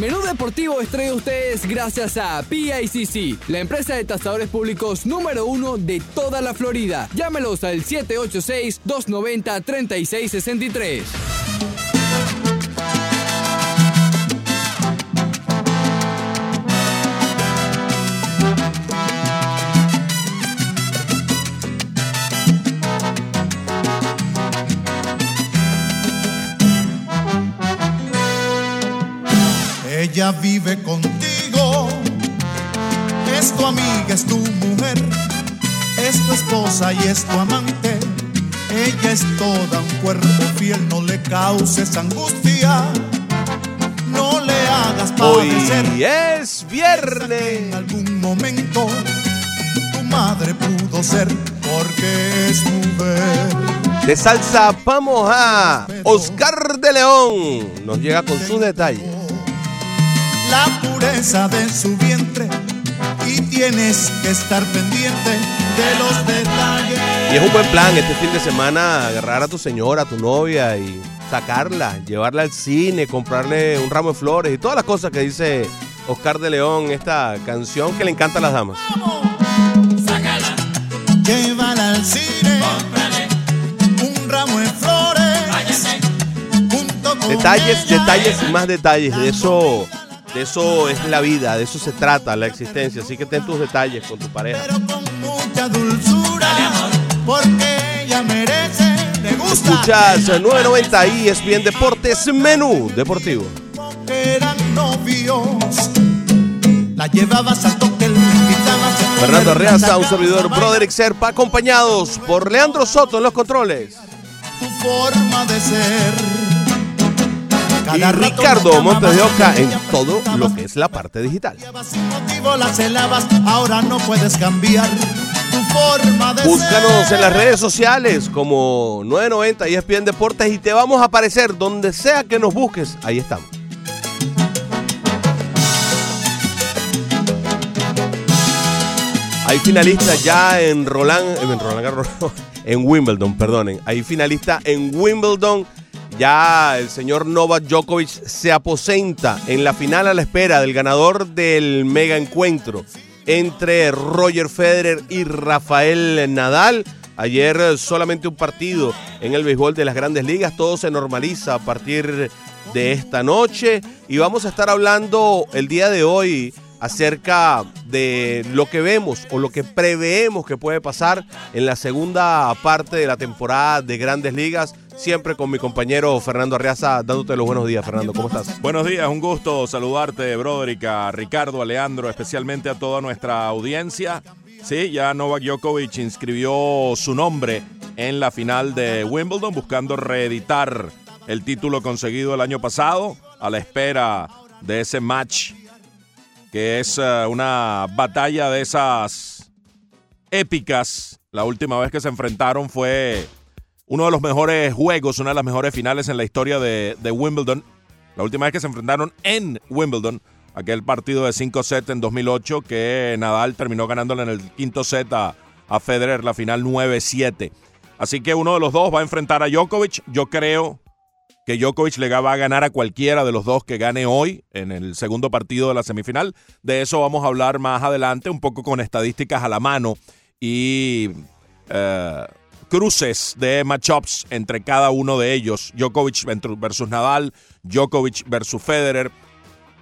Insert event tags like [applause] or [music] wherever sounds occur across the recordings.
Menú Deportivo estrella ustedes gracias a PICC, la empresa de tasadores públicos número uno de toda la Florida. Llámelos al 786-290-3663. Ella vive contigo, es tu amiga, es tu mujer, es tu esposa y es tu amante. Ella es toda un cuerpo fiel, no le causes angustia, no le hagas padecer. Hoy es viernes. En algún momento tu madre pudo ser porque es mujer. De salsa vamos a Oscar de León. Nos llega con sus detalles. La pureza de su vientre y tienes que estar pendiente de los detalles. Y es un buen plan este fin de semana agarrar a tu señora, a tu novia y sacarla, llevarla al cine, comprarle un ramo de flores y todas las cosas que dice Oscar de León, esta canción que le encanta a las damas. Sácala, llévala al cine, cómprale un ramo de flores. Váyase, junto con Detalles, detalles y más detalles. De eso, de eso es la vida, de eso se trata la existencia. Así que ten tus detalles con tu pareja. Pero con mucha dulzura, porque ella merece, le gusta. Escuchas 990 y es bien Deportes Menú Deportivo. eran novios. La llevabas al comer Fernando Arreaza, un servidor Broderick Serpa, acompañados por Leandro Soto en los controles. Tu forma de ser. Y Ricardo Montes de Oca en todo lo que es la parte digital. Ahora no puedes cambiar Búscanos en las redes sociales como 990 y ESPN Deportes y te vamos a aparecer donde sea que nos busques. Ahí estamos. Hay finalistas ya en Roland, en Roland Garros, [laughs] en Wimbledon, perdonen. Hay finalistas en Wimbledon. Ya el señor Novak Djokovic se aposenta en la final a la espera del ganador del mega encuentro entre Roger Federer y Rafael Nadal. Ayer solamente un partido en el béisbol de las grandes ligas. Todo se normaliza a partir de esta noche. Y vamos a estar hablando el día de hoy acerca de lo que vemos o lo que preveemos que puede pasar en la segunda parte de la temporada de grandes ligas. Siempre con mi compañero Fernando Arriaza, dándote los buenos días. Fernando, ¿cómo estás? Buenos días, un gusto saludarte, Broderick, a Ricardo, a Leandro, especialmente a toda nuestra audiencia. Sí, ya Novak Djokovic inscribió su nombre en la final de Wimbledon, buscando reeditar el título conseguido el año pasado, a la espera de ese match, que es eh, una batalla de esas épicas. La última vez que se enfrentaron fue uno de los mejores juegos, una de las mejores finales en la historia de, Wimbledon. La última vez que se enfrentaron en Wimbledon, aquel partido de 5 sets en 2008 que Nadal terminó ganándole en el quinto set a, a Federer, la final 9-7. Así que uno de los dos va a enfrentar a Djokovic. Yo creo que Djokovic le va a ganar a cualquiera de los dos que gane hoy en el segundo partido de la semifinal. De eso vamos a hablar más adelante, un poco con estadísticas a la mano y eh, cruces de matchups entre cada uno de ellos. Djokovic versus Nadal, Djokovic versus Federer,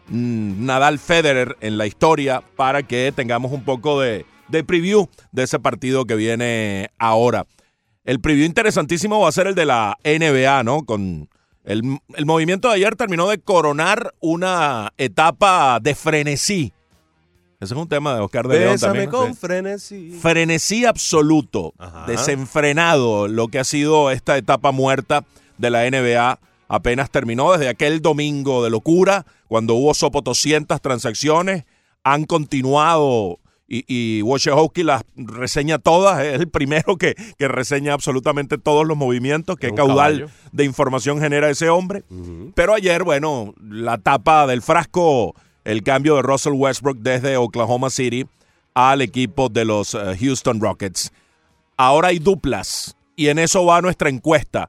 mm, Nadal Federer en la historia para que tengamos un poco de, de preview de ese partido que viene ahora. El preview interesantísimo va a ser el de la NBA, ¿no? Con el, el movimiento de ayer terminó de coronar una etapa de frenesí. Ese es un tema de Oscar de León también. con sí. frenesí. Frenesí absoluto, Ajá. desenfrenado, lo que ha sido esta etapa muerta de la NBA. Apenas terminó desde aquel domingo de locura, cuando hubo sopotoscientas transacciones. Han continuado y, y Wojciechowski las reseña todas. Es el primero que, que reseña absolutamente todos los movimientos. Qué caudal caballo. de información genera ese hombre. Pero ayer, bueno, la tapa del frasco, el cambio de Russell Westbrook desde Oklahoma City al equipo de los eh, Houston Rockets. Ahora hay duplas y en eso va nuestra encuesta.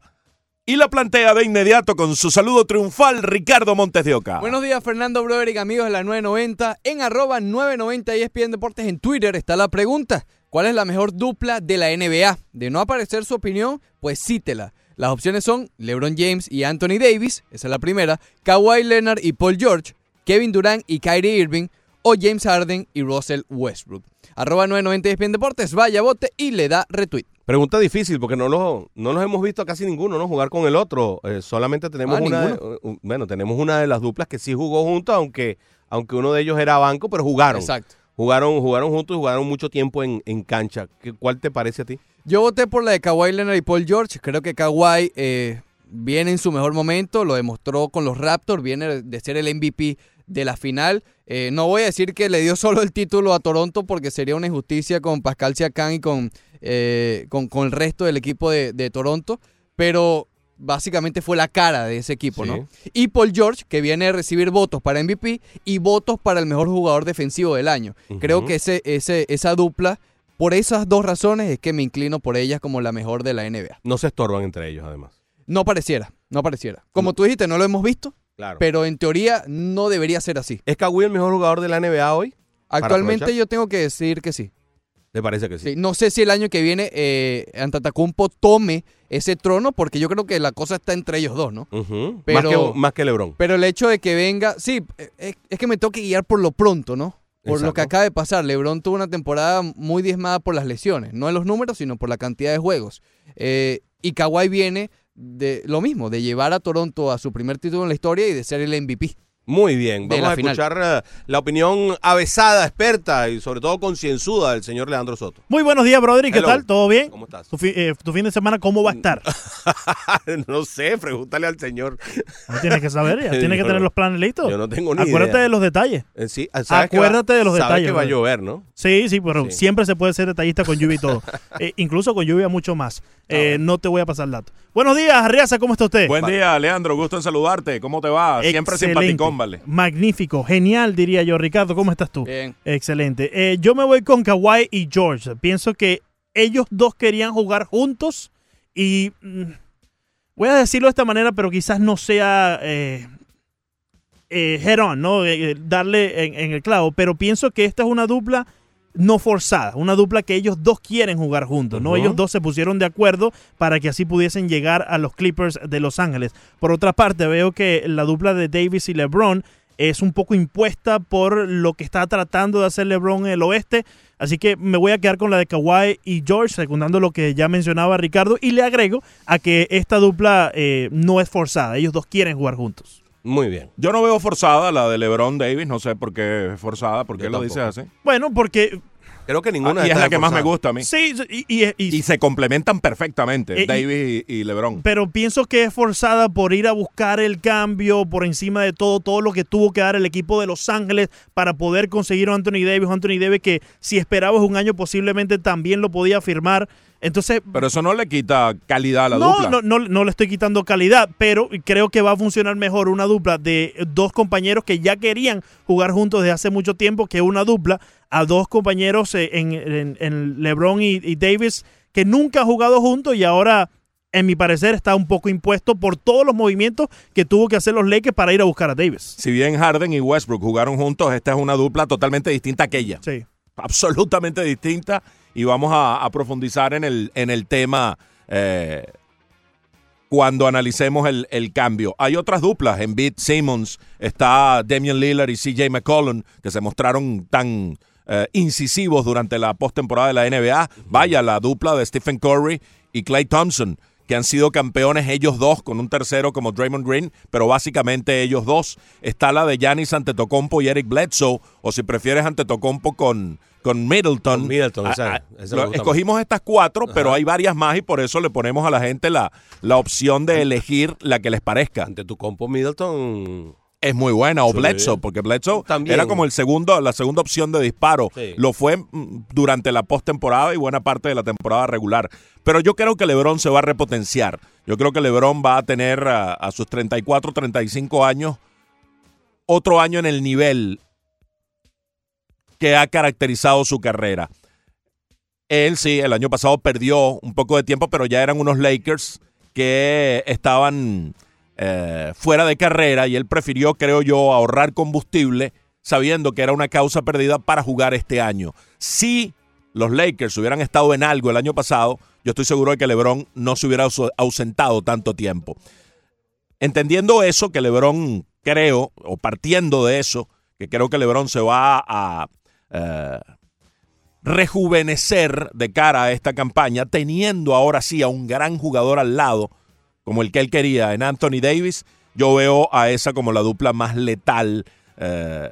Y la plantea de inmediato con su saludo triunfal Ricardo Montes de Oca. Buenos días, Fernando Broderick, amigos de la 990. En arroba 990 ESPN Deportes en Twitter está la pregunta. ¿Cuál es la mejor dupla de la NBA? De no aparecer su opinión, pues cítela. Las opciones son LeBron James y Anthony Davis, esa es la primera, Kawhi Leonard y Paul George, Kevin Durant y Kyrie Irving, o James Harden y Russell Westbrook. Arroba 990 ESPN Deportes, vaya bote y le da retweet. Pregunta difícil porque no los, no los hemos visto a casi ninguno, ¿no? Jugar con el otro. Eh, solamente tenemos Ah, una, de- bueno, tenemos una de las duplas que sí jugó juntos, aunque, aunque uno de ellos era banco, pero jugaron. Exacto. Jugaron, jugaron juntos y jugaron mucho tiempo en, en cancha. ¿Qué- ¿Cuál te parece a ti? Yo voté por la de Kawhi Leonard y Paul George. Creo que Kawhi eh, viene en su mejor momento, lo demostró con los Raptors, viene de ser el MVP de la final. Eh, no voy a decir que le dio solo el título a Toronto porque sería una injusticia con Pascal Siakam y con, eh, con, con el resto del equipo de, de Toronto, pero básicamente fue la cara de ese equipo, Sí. ¿no? Y Paul George, que viene a recibir votos para MVP y votos para el mejor jugador defensivo del año. Creo que ese, ese, esa dupla, por esas dos razones, es que me inclino por ellas como la mejor de la NBA. No se estorban entre ellos, además. No pareciera, no pareciera. Como tú dijiste, no lo hemos visto, Claro. pero en teoría no debería ser así. ¿Es Kawhi el mejor jugador de la NBA hoy? Actualmente yo tengo que decir que sí. ¿Te parece que sí? Sí, No sé si el año que viene eh, Antetokounmpo tome ese trono, porque yo creo que la cosa está entre ellos dos, ¿no? Pero- más, que, más que LeBron. Pero el hecho de que venga, sí, eh, es, es que me tengo que guiar por lo pronto, ¿no? Por lo que acaba de pasar. LeBron tuvo una temporada muy diezmada por las lesiones, no en los números, sino por la cantidad de juegos. Eh, y Kawhi viene de lo mismo, de llevar a Toronto a su primer título en la historia y de ser el MVP. Muy bien, vamos a escuchar eh, la opinión avesada, experta y sobre todo concienzuda del señor Leandro Soto. Muy buenos días, Broderick. ¿Qué Hello. tal? ¿Todo bien? ¿Cómo estás? ¿Tu, fi- eh, tu fin de semana cómo va a estar? [laughs] no sé, pregúntale al señor. No tienes que saber, ya. [laughs] Tienes que tener los planes listos. Yo no tengo ni Acuérdate idea. de los detalles. Eh, sí, Acuérdate va- de los sabes detalles, que va a llover, ¿no? Sí, sí, pero Sí. siempre se puede ser detallista con lluvia y todo. [laughs] Eh, incluso con lluvia mucho más. Eh, no te voy a pasar el dato. Buenos días, Arriaza, ¿cómo está usted? Buen día, Leandro. Gusto en saludarte. ¿Cómo te va? Siempre Excelente. simpaticón, vale. Magnífico, genial, diría yo. Ricardo, ¿cómo estás tú? Bien. Excelente. Eh, yo me voy con Kawhi y George. Pienso que ellos dos querían jugar juntos y mm, voy a decirlo de esta manera, pero quizás no sea eh, eh, head on, ¿no? Eh, eh, darle en, en el clavo, pero pienso que esta es una dupla no forzada, una dupla que ellos dos quieren jugar juntos, ¿no? Ellos dos se pusieron de acuerdo para que así pudiesen llegar a los Clippers de Los Ángeles. Por otra parte, veo que la dupla de Davis y LeBron es un poco impuesta por lo que está tratando de hacer LeBron en el oeste. Así que me voy a quedar con la de Kawhi y George, secundando lo que ya mencionaba Ricardo. Y le agrego a que esta dupla eh, no es forzada. Ellos dos quieren jugar juntos. Muy bien. Yo no veo forzada la de LeBron Davis. No sé por qué es forzada. ¿Por qué lo dices así? Bueno, porque Creo que ninguna Ah, de y es la que más me gusta a mí. sí, y, y- y- Y se complementan perfectamente, Eh, y- Davis y, y LeBron. pero pienso que es forzada por ir a buscar el cambio por encima de todo, todo lo que tuvo que dar el equipo de Los Ángeles para poder conseguir a Anthony Davis. Anthony Davis que si esperabas un año posiblemente también lo podía firmar. Entonces, Pero eso no le quita calidad a la no, dupla. no, no, no le estoy quitando calidad, pero creo que va a funcionar mejor una dupla de dos compañeros que ya querían jugar juntos desde hace mucho tiempo que una dupla a dos compañeros eh, en, en- en LeBron y, y Davis que nunca han jugado juntos y ahora, en mi parecer, está un poco impuesto por todos los movimientos que tuvo que hacer los Lakers para ir a buscar a Davis. Si bien Harden y Westbrook jugaron juntos, esta es una dupla totalmente distinta a aquella. Sí. absolutamente distinta y vamos a, a profundizar en el, en el tema eh, cuando analicemos el, el cambio. Hay otras duplas, en Beat Simmons está Damian Lillard y CJ McCollum, que se mostraron tan eh, incisivos durante la postemporada de la NBA. Vaya, la dupla de Stephen Curry y Clay Thompson, que han sido campeones ellos dos, con un tercero como Draymond Green, pero básicamente ellos dos. Está la de Giannis Antetokounmpo y Eric Bledsoe, o si prefieres Antetokounmpo con, con Middleton. Con Middleton, lo- gusta escogimos estas cuatro, pero hay varias más y por eso le ponemos a la gente la, la opción de elegir la que les parezca. Ante tu compo Middleton. Es muy buena, o Sí. Bledsoe, porque Bledsoe También. era como el segundo, la segunda opción de disparo. Sí. Lo fue mm, durante la postemporada y buena parte de la temporada regular. Pero yo creo que LeBron se va a repotenciar. Yo creo que LeBron va a tener a, a sus 34, 35 años otro año en el nivel que ha caracterizado su carrera. Él sí, el año pasado perdió un poco de tiempo, pero ya eran unos Lakers que estaban eh, fuera de carrera y él prefirió, creo yo, ahorrar combustible sabiendo que era una causa perdida para jugar este año. Si los Lakers hubieran estado en algo el año pasado, yo estoy seguro de que LeBron no se hubiera ausentado tanto tiempo. Entendiendo eso, que LeBron creo, o partiendo de eso, que creo que LeBron se va a eh, rejuvenecer de cara a esta campaña, teniendo ahora sí a un gran jugador al lado, como el que él quería en Anthony Davis, yo veo a esa como la dupla más letal eh,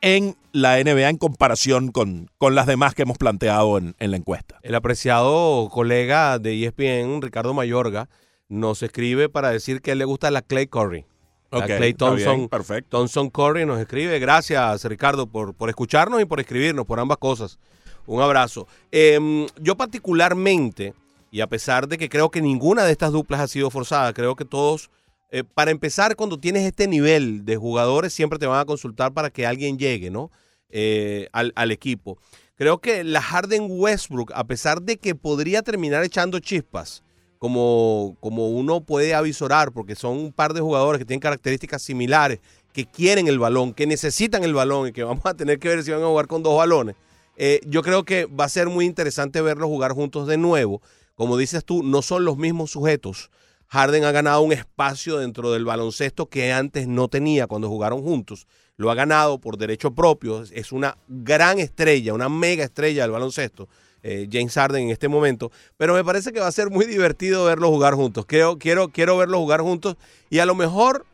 en la NBA en comparación con, con, las demás que hemos planteado en, la encuesta. El apreciado colega de ESPN, Ricardo Mayorga, nos escribe para decir que él le gusta la Clay Curry. Okay, Clay Thompson, perfecto. Thompson Curry nos escribe. Gracias, Ricardo, por, por escucharnos y por escribirnos, por ambas cosas. Un abrazo. Eh, yo particularmente, y a pesar de que creo que ninguna de estas duplas ha sido forzada, creo que todos, eh, para empezar, cuando tienes este nivel de jugadores, siempre te van a consultar para que alguien llegue, ¿no? Eh, al, al equipo. Creo que la Harden Westbrook, a pesar de que podría terminar echando chispas, como, como uno puede avisorar, porque son un par de jugadores que tienen características similares, que quieren el balón, que necesitan el balón y que [laughs] vamos a tener que ver si van a jugar con dos balones. Eh, yo creo que va a ser muy interesante verlos jugar juntos de nuevo. Como dices tú, no son los mismos sujetos. Harden ha ganado un espacio dentro del baloncesto que antes no tenía cuando jugaron juntos. Lo ha ganado por derecho propio. Es una gran estrella, una mega estrella del baloncesto eh, James Harden en este momento, pero me parece que va a ser muy divertido verlos jugar juntos. Quiero, quiero, quiero verlos jugar juntos y a lo mejor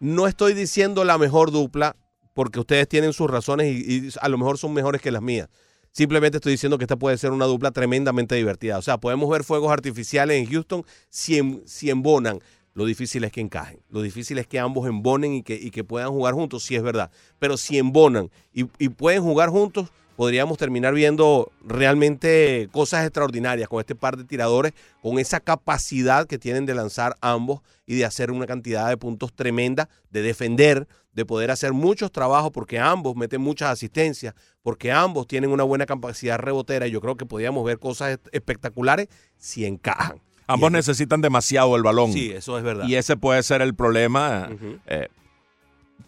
no estoy diciendo la mejor dupla porque ustedes tienen sus razones y, y a lo mejor son mejores que las mías. Simplemente estoy diciendo que esta puede ser una dupla tremendamente divertida. O sea, podemos ver fuegos artificiales en Houston si, si embonan. Lo difícil es que encajen. Lo difícil es que ambos embonen y que, y que puedan jugar juntos, sí es verdad. Pero si embonan y, y pueden jugar juntos, podríamos terminar viendo realmente cosas extraordinarias con este par de tiradores, con esa capacidad que tienen de lanzar ambos y de hacer una cantidad de puntos tremenda, de defender, de poder hacer muchos trabajos, porque ambos meten muchas asistencias, porque ambos tienen una buena capacidad rebotera y yo creo que podríamos ver cosas espectaculares si encajan. Ambos necesitan demasiado el balón. Sí, eso es verdad. Y ese puede ser el problema. Uh -huh. eh,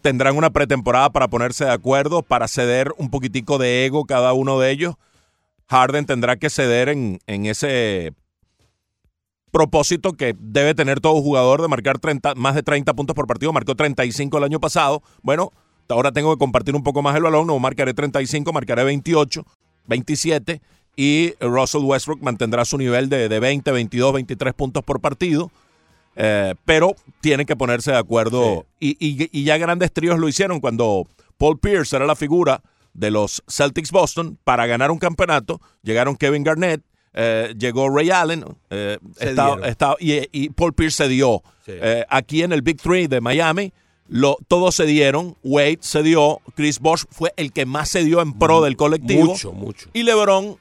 tendrán una pretemporada para ponerse de acuerdo, para ceder un poquitico de ego cada uno de ellos. Harden tendrá que ceder en, en ese propósito que debe tener todo jugador de marcar 30, más de 30 puntos por partido. Marcó 35 el año pasado. Bueno, ahora tengo que compartir un poco más el balón. No marcaré 35, marcaré 28, 27. Y Russell Westbrook mantendrá su nivel de, de 20, 22, 23 puntos por partido. Eh, pero tienen que ponerse de acuerdo. Sí. Y, y, y, ya grandes tríos lo hicieron cuando Paul Pierce era la figura de los Celtics Boston para ganar un campeonato. Llegaron Kevin Garnett, eh, llegó Ray Allen eh, y, y, Paul Pierce se dio. Sí. Aquí en el Big Three de Miami, lo, todos se dieron. Wade se dio. Chris Bosh fue el que más se dio en pro del colectivo. Mucho, mucho. Y LeBron,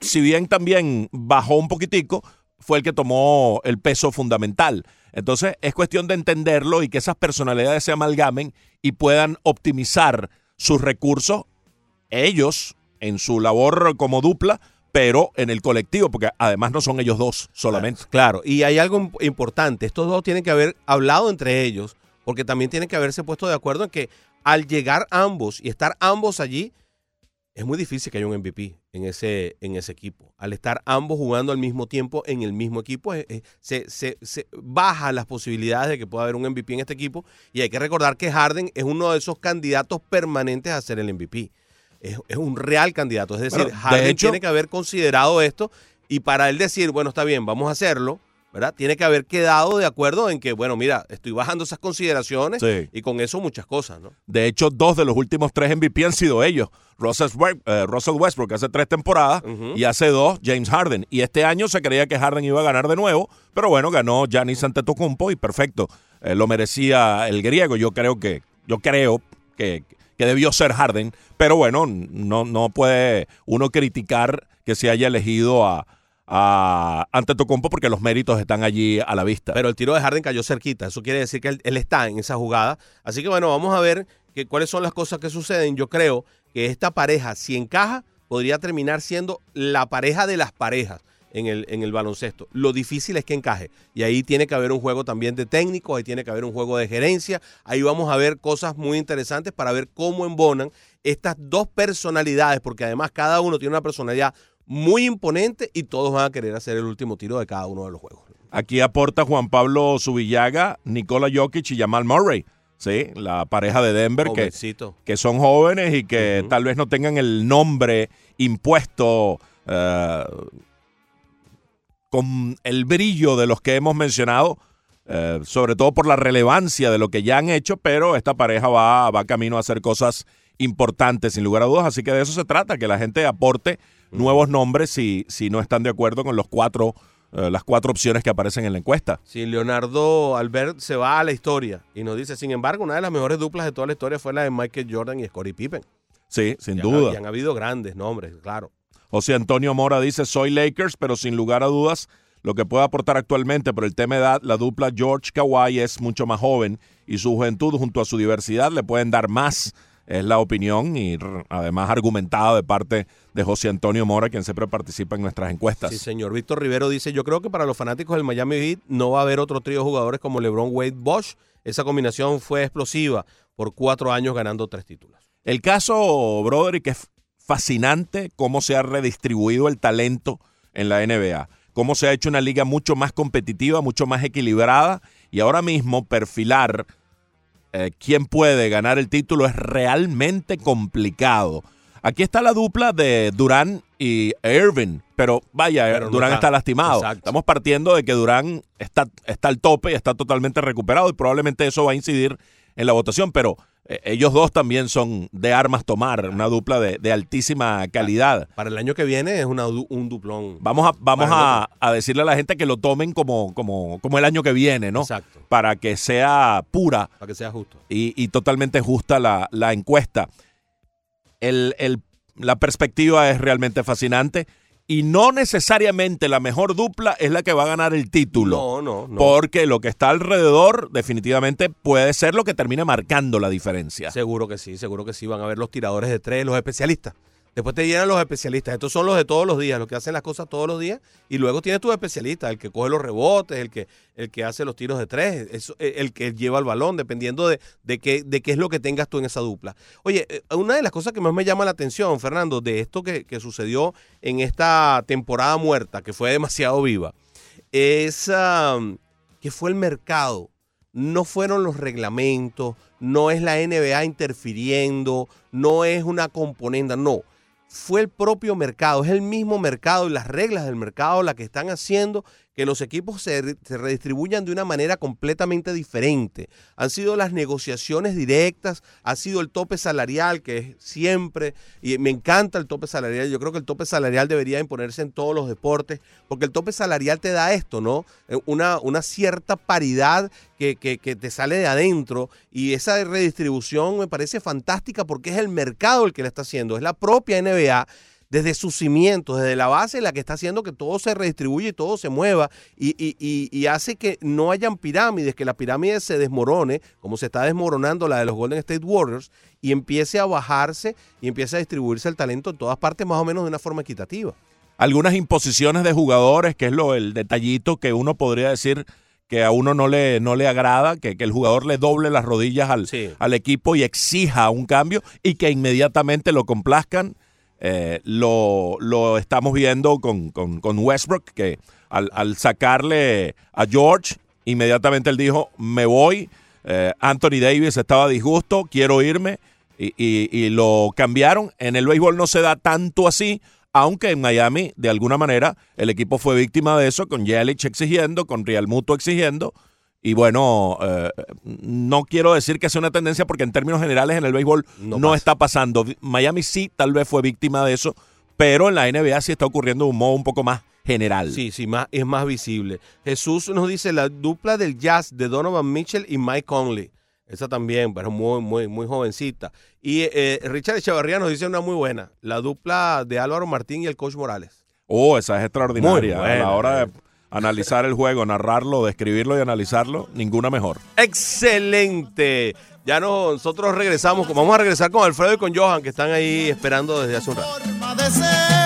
si bien también bajó un poquitico, fue el que tomó el peso fundamental. Entonces es cuestión de entenderlo y que esas personalidades se amalgamen y puedan optimizar sus recursos, ellos en su labor como dupla, pero en el colectivo, porque además no son ellos dos solamente. Claro, y hay algo importante, estos dos tienen que haber hablado entre ellos, porque también tienen que haberse puesto de acuerdo en que al llegar ambos y estar ambos allí, es muy difícil que haya un MVP en ese, en ese equipo. Al estar ambos jugando al mismo tiempo en el mismo equipo, eh, se, se, se baja las posibilidades de que pueda haber un MVP en este equipo. Y hay que recordar que Harden es uno de esos candidatos permanentes a ser el MVP. Es, es un real candidato. Es decir, Bueno, de Harden hecho- tiene que haber considerado esto y para él decir, bueno, está bien, vamos a hacerlo, ¿verdad? Tiene que haber quedado de acuerdo en que, bueno, mira, estoy bajando esas consideraciones Sí. y con eso muchas cosas, ¿no? De hecho, dos de los últimos tres MVP han sido ellos. Russell, eh, Russell Westbrook hace tres temporadas y hace dos James Harden. Y este año se creía que Harden iba a ganar de nuevo, pero bueno, ganó Giannis Antetokounmpo y perfecto. Eh, lo merecía el griego. Yo creo que, yo creo que, que debió ser Harden, pero bueno, no, no puede uno criticar que se haya elegido a, a Antetokounmpo porque los méritos están allí a la vista. Pero el tiro de Harden cayó cerquita. Eso quiere decir que él, está en esa jugada. Así que bueno, vamos a ver que, cuáles son las cosas que suceden. Yo creo que esta pareja, si encaja, podría terminar siendo la pareja de las parejas. en el, en el baloncesto. Lo difícil es que encaje. Y ahí tiene que haber un juego también de técnicos, ahí tiene que haber un juego de gerencia. Ahí vamos a ver cosas muy interesantes para ver cómo embonan estas dos personalidades, porque además cada uno tiene una personalidad muy imponente y todos van a querer hacer el último tiro de cada uno de los juegos. Aquí aporta Juan Pablo Subillaga, Nicola Jokic y Jamal Murray. Sí, la pareja de Denver que, que son jóvenes y que tal vez no tengan el nombre impuesto eh, con el brillo de los que hemos mencionado, eh, sobre todo por la relevancia de lo que ya han hecho, pero esta pareja va, va camino a hacer cosas importantes, sin lugar a dudas. Así que de eso se trata, que la gente aporte nuevos nombres si, si no están de acuerdo con los cuatro, eh, las cuatro opciones que aparecen en la encuesta. Sí, Leonardo Albert se va a la historia y nos dice, sin embargo, una de las mejores duplas de toda la historia fue la de Michael Jordan y Scottie Pippen. Sí, sin Y han- duda. Y han habido grandes nombres, claro. José Antonio Mora dice, soy Lakers, pero sin lugar a dudas, lo que puede aportar actualmente por el tema de edad, la dupla George Kawhi es mucho más joven y su juventud junto a su diversidad le pueden dar más, es la opinión y además argumentada de parte de José Antonio Mora, quien siempre participa en nuestras encuestas. Sí, señor. Víctor Rivero dice, yo creo que para los fanáticos del Miami Heat no va a haber otro trío de jugadores como LeBron, Wade, Bosch. Esa combinación fue explosiva por cuatro años ganando tres títulos. El caso, Broderick, es fascinante cómo se ha redistribuido el talento en la NBA, cómo se ha hecho una liga mucho más competitiva, mucho más equilibrada y ahora mismo perfilar eh, quién puede ganar el título es realmente complicado. Aquí está la dupla de Durán y Irving, pero vaya, Pero no Durán está- está, lastimado. Exacto. Estamos partiendo de que Durán está, está al tope y está totalmente recuperado y probablemente eso va a incidir en la votación, pero eh, ellos dos también son de armas tomar, una dupla de, de altísima calidad. Para el año que viene es una un duplón. Vamos, a, vamos a, a decirle a la gente que lo tomen como, como, como el año que viene, ¿no? Exacto. Para que sea pura Para que sea justo. y, y totalmente justa la, la encuesta. El- el- la perspectiva es realmente fascinante y no necesariamente la mejor dupla es la que va a ganar el título. No, no, no. Porque lo que está alrededor definitivamente puede ser lo que termine marcando la diferencia. Seguro que sí, seguro que sí. Van a ver los tiradores de tres, los especialistas. Después te llenan los especialistas. Estos son los de todos los días, los que hacen las cosas todos los días. Y luego tienes tus especialistas, el que coge los rebotes, el que, el que hace los tiros de tres, eh, el que lleva el balón, dependiendo de, de, qué, de qué es lo que tengas tú en esa dupla. Oye, eh, una de las cosas que más me llama la atención, Fernando, de esto que, sucedió en esta temporada muerta, que fue demasiado viva, es um, que fue el mercado. No fueron los reglamentos, no es la NBA interfiriendo, no es una componenda, no. Fue el propio mercado, es el mismo mercado y las reglas del mercado las que están haciendo que los equipos se, re- se redistribuyan de una manera completamente diferente. Han sido las negociaciones directas, ha sido el tope salarial, que es siempre, y me encanta el tope salarial, yo creo que el tope salarial debería imponerse en todos los deportes, porque el tope salarial te da esto, ¿no? Eh, Una, cierta paridad que- que te sale de adentro y esa redistribución me parece fantástica porque es el mercado el que la está haciendo, es la propia NBA desde sus cimientos, desde la base, la que está haciendo que todo se redistribuya y todo se mueva y, y- y- y hace que no hayan pirámides, que la pirámide se desmorone, como se está desmoronando la de los Golden State Warriors, y empiece a bajarse y empiece a distribuirse el talento en todas partes más o menos de una forma equitativa. Algunas imposiciones de jugadores, que es lo el detallito que uno podría decir que a uno no le, no le agrada, que, que el jugador le doble las rodillas al, Sí. al equipo y exija un cambio y que inmediatamente lo complazcan. Eh, lo, lo estamos viendo con, con- Westbrook, que al, al sacarle a George, inmediatamente él dijo, me voy. Eh, Anthony Davis estaba disgusto, quiero irme. Y, y- y lo cambiaron. En el béisbol no se da tanto así, aunque en Miami, de alguna manera, el equipo fue víctima de eso, con Yelich exigiendo, con Real Muto exigiendo. Y bueno, eh, no quiero decir que sea una tendencia porque en términos generales en el béisbol No está pasando. Miami sí tal vez fue víctima de eso, pero en la NBA sí está ocurriendo de un modo un poco más general. Sí, sí, más, es más visible. Jesús nos dice la dupla del jazz de Donovan Mitchell y Mike Conley. Esa también, pero muy, muy, muy jovencita. Y eh, Richard Echevarría nos dice una muy buena, la dupla de Álvaro Martín y el coach Morales. Oh, esa es extraordinaria. Muy a la buena, hora eh. de analizar el juego, narrarlo, describirlo y analizarlo, ninguna mejor. Excelente. Ya no- nosotros regresamos, vamos a regresar con Alfredo y con Johan, que están ahí esperando desde hace un rato.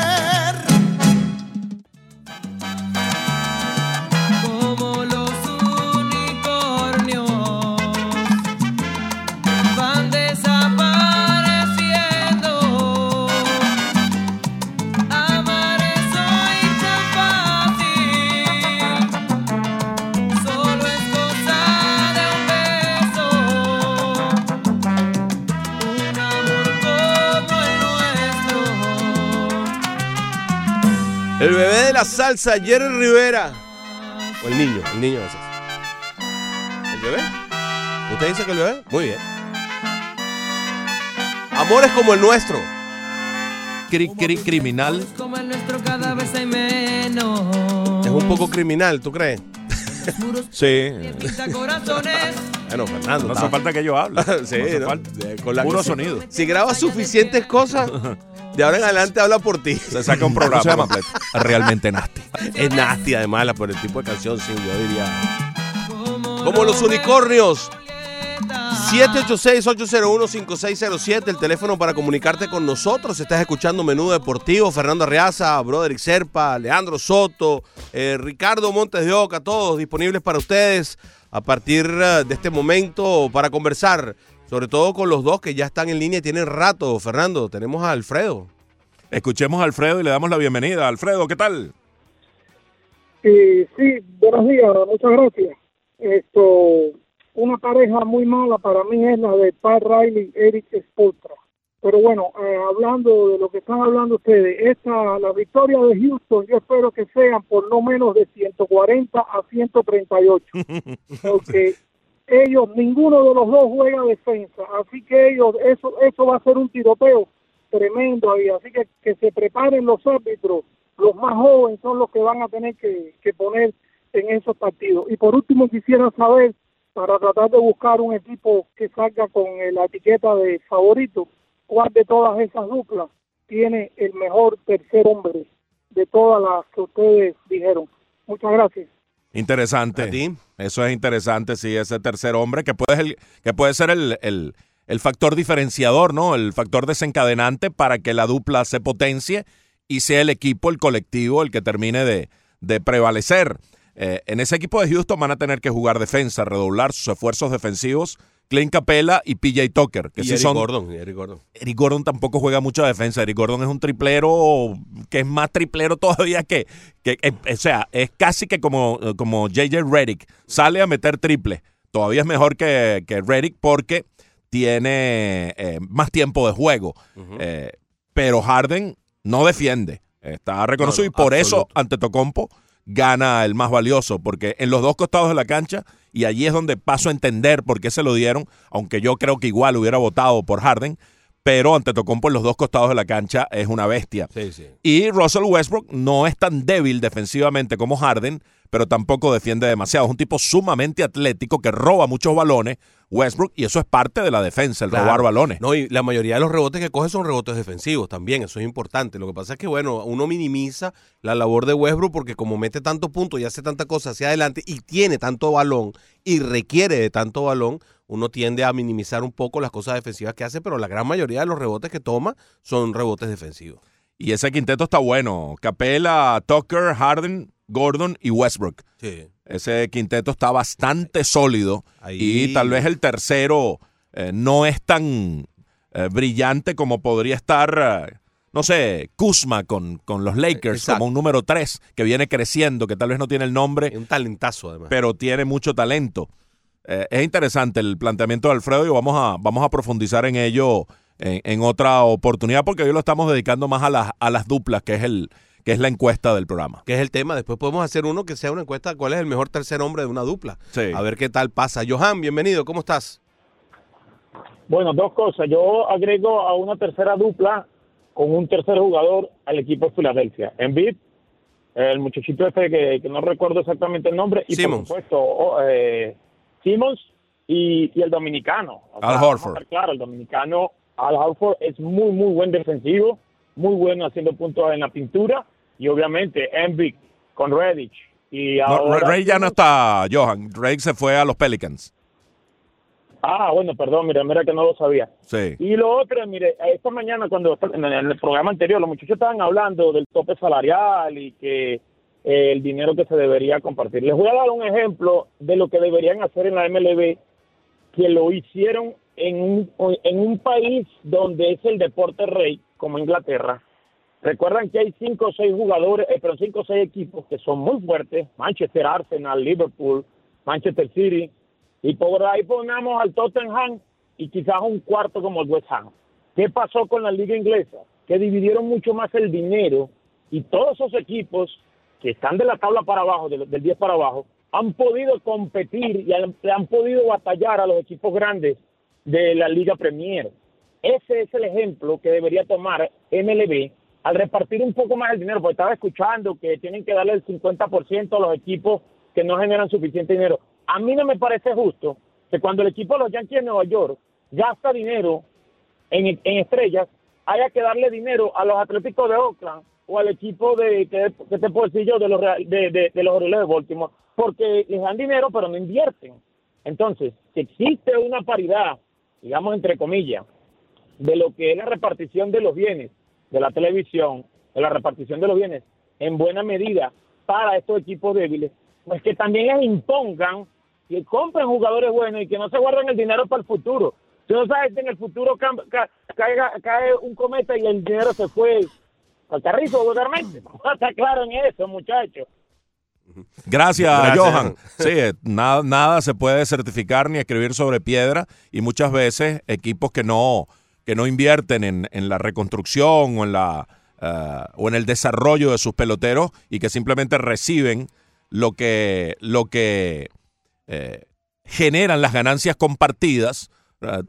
La salsa, Jerry Rivera. O el niño, el niño de la salsa. ¿El bebé? ¿Usted dice que el bebé? Muy bien. Amores como el nuestro. Cri, cri, criminal. Como el nuestro cada vez hay menos. Es un poco criminal, ¿tú crees? Sí. Bueno, Fernando. No está- hace falta que yo hable. [laughs] Sí, No hace ¿no? falta. Con la Puro sonido. Si grabas suficientes cosas, de ahora en adelante habla por ti. Se saca un [laughs] programa. [laughs] Realmente nasty. Es nasty además la- por el tipo de canción, sí, yo diría. Como los unicornios. 786-801-5607, el teléfono para comunicarte con nosotros. Estás escuchando Menú Deportivo, Fernando Arriaza, Broderick Serpa, Leandro Soto, eh, Ricardo Montes de Oca, todos disponibles para ustedes a partir eh, de este momento para conversar, sobre todo con los dos que ya están en línea y tienen rato. Fernando, tenemos a Alfredo. Escuchemos a Alfredo y le damos la bienvenida. Alfredo, ¿qué tal? Eh, sí, buenos días, muchas gracias. Esto, una pareja muy mala para mí es la de Pat Riley y Eric Spolstra. Pero bueno, eh, hablando de lo que están hablando ustedes, esta, la victoria de Houston, yo espero que sean por no menos de 140 a 138. [laughs] porque ellos, ninguno de los dos juega defensa. Así que ellos, eso, eso va a ser un tiroteo tremendo ahí. Así que que se preparen los árbitros. Los más jóvenes son los que van a tener que, que poner en esos partidos. Y por último quisiera saber, para tratar de buscar un equipo que salga con eh, la etiqueta de favorito, cuál de todas esas duplas tiene el mejor tercer hombre de todas las que ustedes dijeron. Muchas gracias. Interesante. ¿A ti? Eso es interesante, sí, ese tercer hombre que puede, el- que puede ser el, el- el factor diferenciador, ¿no? El factor desencadenante para que la dupla se potencie y sea el equipo, el colectivo, el que termine de, de prevalecer. Eh, en ese equipo de Houston van a tener que jugar defensa, redoblar sus esfuerzos defensivos. Clint Capella y PJ Tucker, que y sí Eric son Gordon, Eric Gordon. Eric Gordon tampoco juega mucha defensa. Eric Gordon es un triplero que es más triplero [laughs] todavía que, que eh, o sea, es casi que como, como JJ Reddick. Sale a meter triple. Todavía es mejor que, que Reddick porque tiene eh, más tiempo de juego. Eh, pero Harden no defiende. Está reconocido No, no, y por eso ante Tocompo gana el más valioso, porque en los dos costados de la cancha, y allí es donde paso a entender por qué se lo dieron, aunque yo creo que igual hubiera votado por Harden, pero ante Tocompo en los dos costados de la cancha es una bestia. Sí, sí. Y Russell Westbrook no es tan débil defensivamente como Harden, pero tampoco defiende demasiado. Es un tipo sumamente atlético que roba muchos balones, Westbrook, y eso es parte de la defensa, el Claro. robar balones. No, y la mayoría de los rebotes que coge son rebotes defensivos también, eso es importante. Lo que pasa es que, bueno, uno minimiza la labor de Westbrook porque como mete tanto punto y hace tanta cosa hacia adelante y tiene tanto balón y requiere de tanto balón, uno tiende a minimizar un poco las cosas defensivas que hace, pero la gran mayoría de los rebotes que toma son rebotes defensivos. Y ese quinteto está bueno. Capela, Tucker, Harden, Gordon y Westbrook. Sí. Ese quinteto está bastante sólido Ahí- y tal vez el tercero eh, no es tan eh, brillante como podría estar, eh, no sé, Kuzma con, con los Lakers Exacto. como un número 3 que viene creciendo, que tal vez no tiene el nombre, Un talentazo además. pero tiene mucho talento. Eh, es interesante el planteamiento de Alfredo y vamos a, vamos a profundizar en ello en, en otra oportunidad porque hoy lo estamos dedicando más a las, a las duplas, que es, el, que es la encuesta del programa. que es el tema. Después podemos hacer uno que sea una encuesta cuál es el mejor tercer hombre de una dupla. Sí. A ver qué tal pasa. Johan, bienvenido, ¿cómo estás? Bueno, dos cosas. Yo agrego a una tercera dupla con un tercer jugador al equipo de Filadelfia. Embiid, el muchachito este que, que no recuerdo exactamente el nombre, y Simmons. por supuesto oh, eh, Simmons y, y el dominicano. O Al Horford. Claro, el dominicano Al Horford es muy, muy buen defensivo, muy bueno haciendo puntos en la pintura, y obviamente Embiid con Redditch. Y No, ahora Ray ya no está, Johan. Ray se fue a los Pelicans. Ah, bueno, perdón, mira, mira que no lo sabía. Sí. Y lo otro, mire, esta mañana cuando en el programa anterior los muchachos estaban hablando del tope salarial y que el dinero que se debería compartir. Les voy a dar un ejemplo de lo que deberían hacer en la MLB, que lo hicieron en un, en un país donde es el deporte rey, como Inglaterra. Recuerdan que hay cinco o seis jugadores, eh, pero cinco o seis equipos que son muy fuertes, Manchester, Arsenal, Liverpool, Manchester City, y por ahí ponemos al Tottenham y quizás un cuarto como el West Ham. ¿Qué pasó con la liga inglesa? Que dividieron mucho más el dinero Y todos esos equipos que están de la tabla para abajo, del, del 10 para abajo, han podido competir y han, podido batallar a los equipos grandes de la Liga Premier. Ese es el ejemplo que debería tomar MLB al repartir un poco más el dinero, porque estaba escuchando que tienen que darle el 50% a los equipos que no generan suficiente dinero. A mí no me parece justo que cuando el equipo de los Yankees de Nueva York gasta dinero en, en estrellas, haya que darle dinero a los Atléticos de Oakland o al equipo de, que, te puedo decir yo, de los, de, de, los Orioles de Baltimore, porque les dan dinero pero no invierten. Entonces, si existe una paridad, digamos entre comillas, de lo que es la repartición de los bienes de la televisión, de la repartición de los bienes, en buena medida para estos equipos débiles, pues que también les impongan que compren jugadores buenos y que no se guarden el dinero para el futuro. Si no sabes que en el futuro cam- ca- caiga- cae un cometa y el dinero se fue al carrizo totalmente. Está claro en eso, muchachos. Gracias, Gracias. Johan. [laughs] Sí, eh, nada, nada se puede certificar ni escribir sobre piedra y muchas veces equipos que no, que no invierten en, en la reconstrucción o en, la, eh, o en el desarrollo de sus peloteros y que simplemente reciben lo que, lo que eh, generan las ganancias compartidas,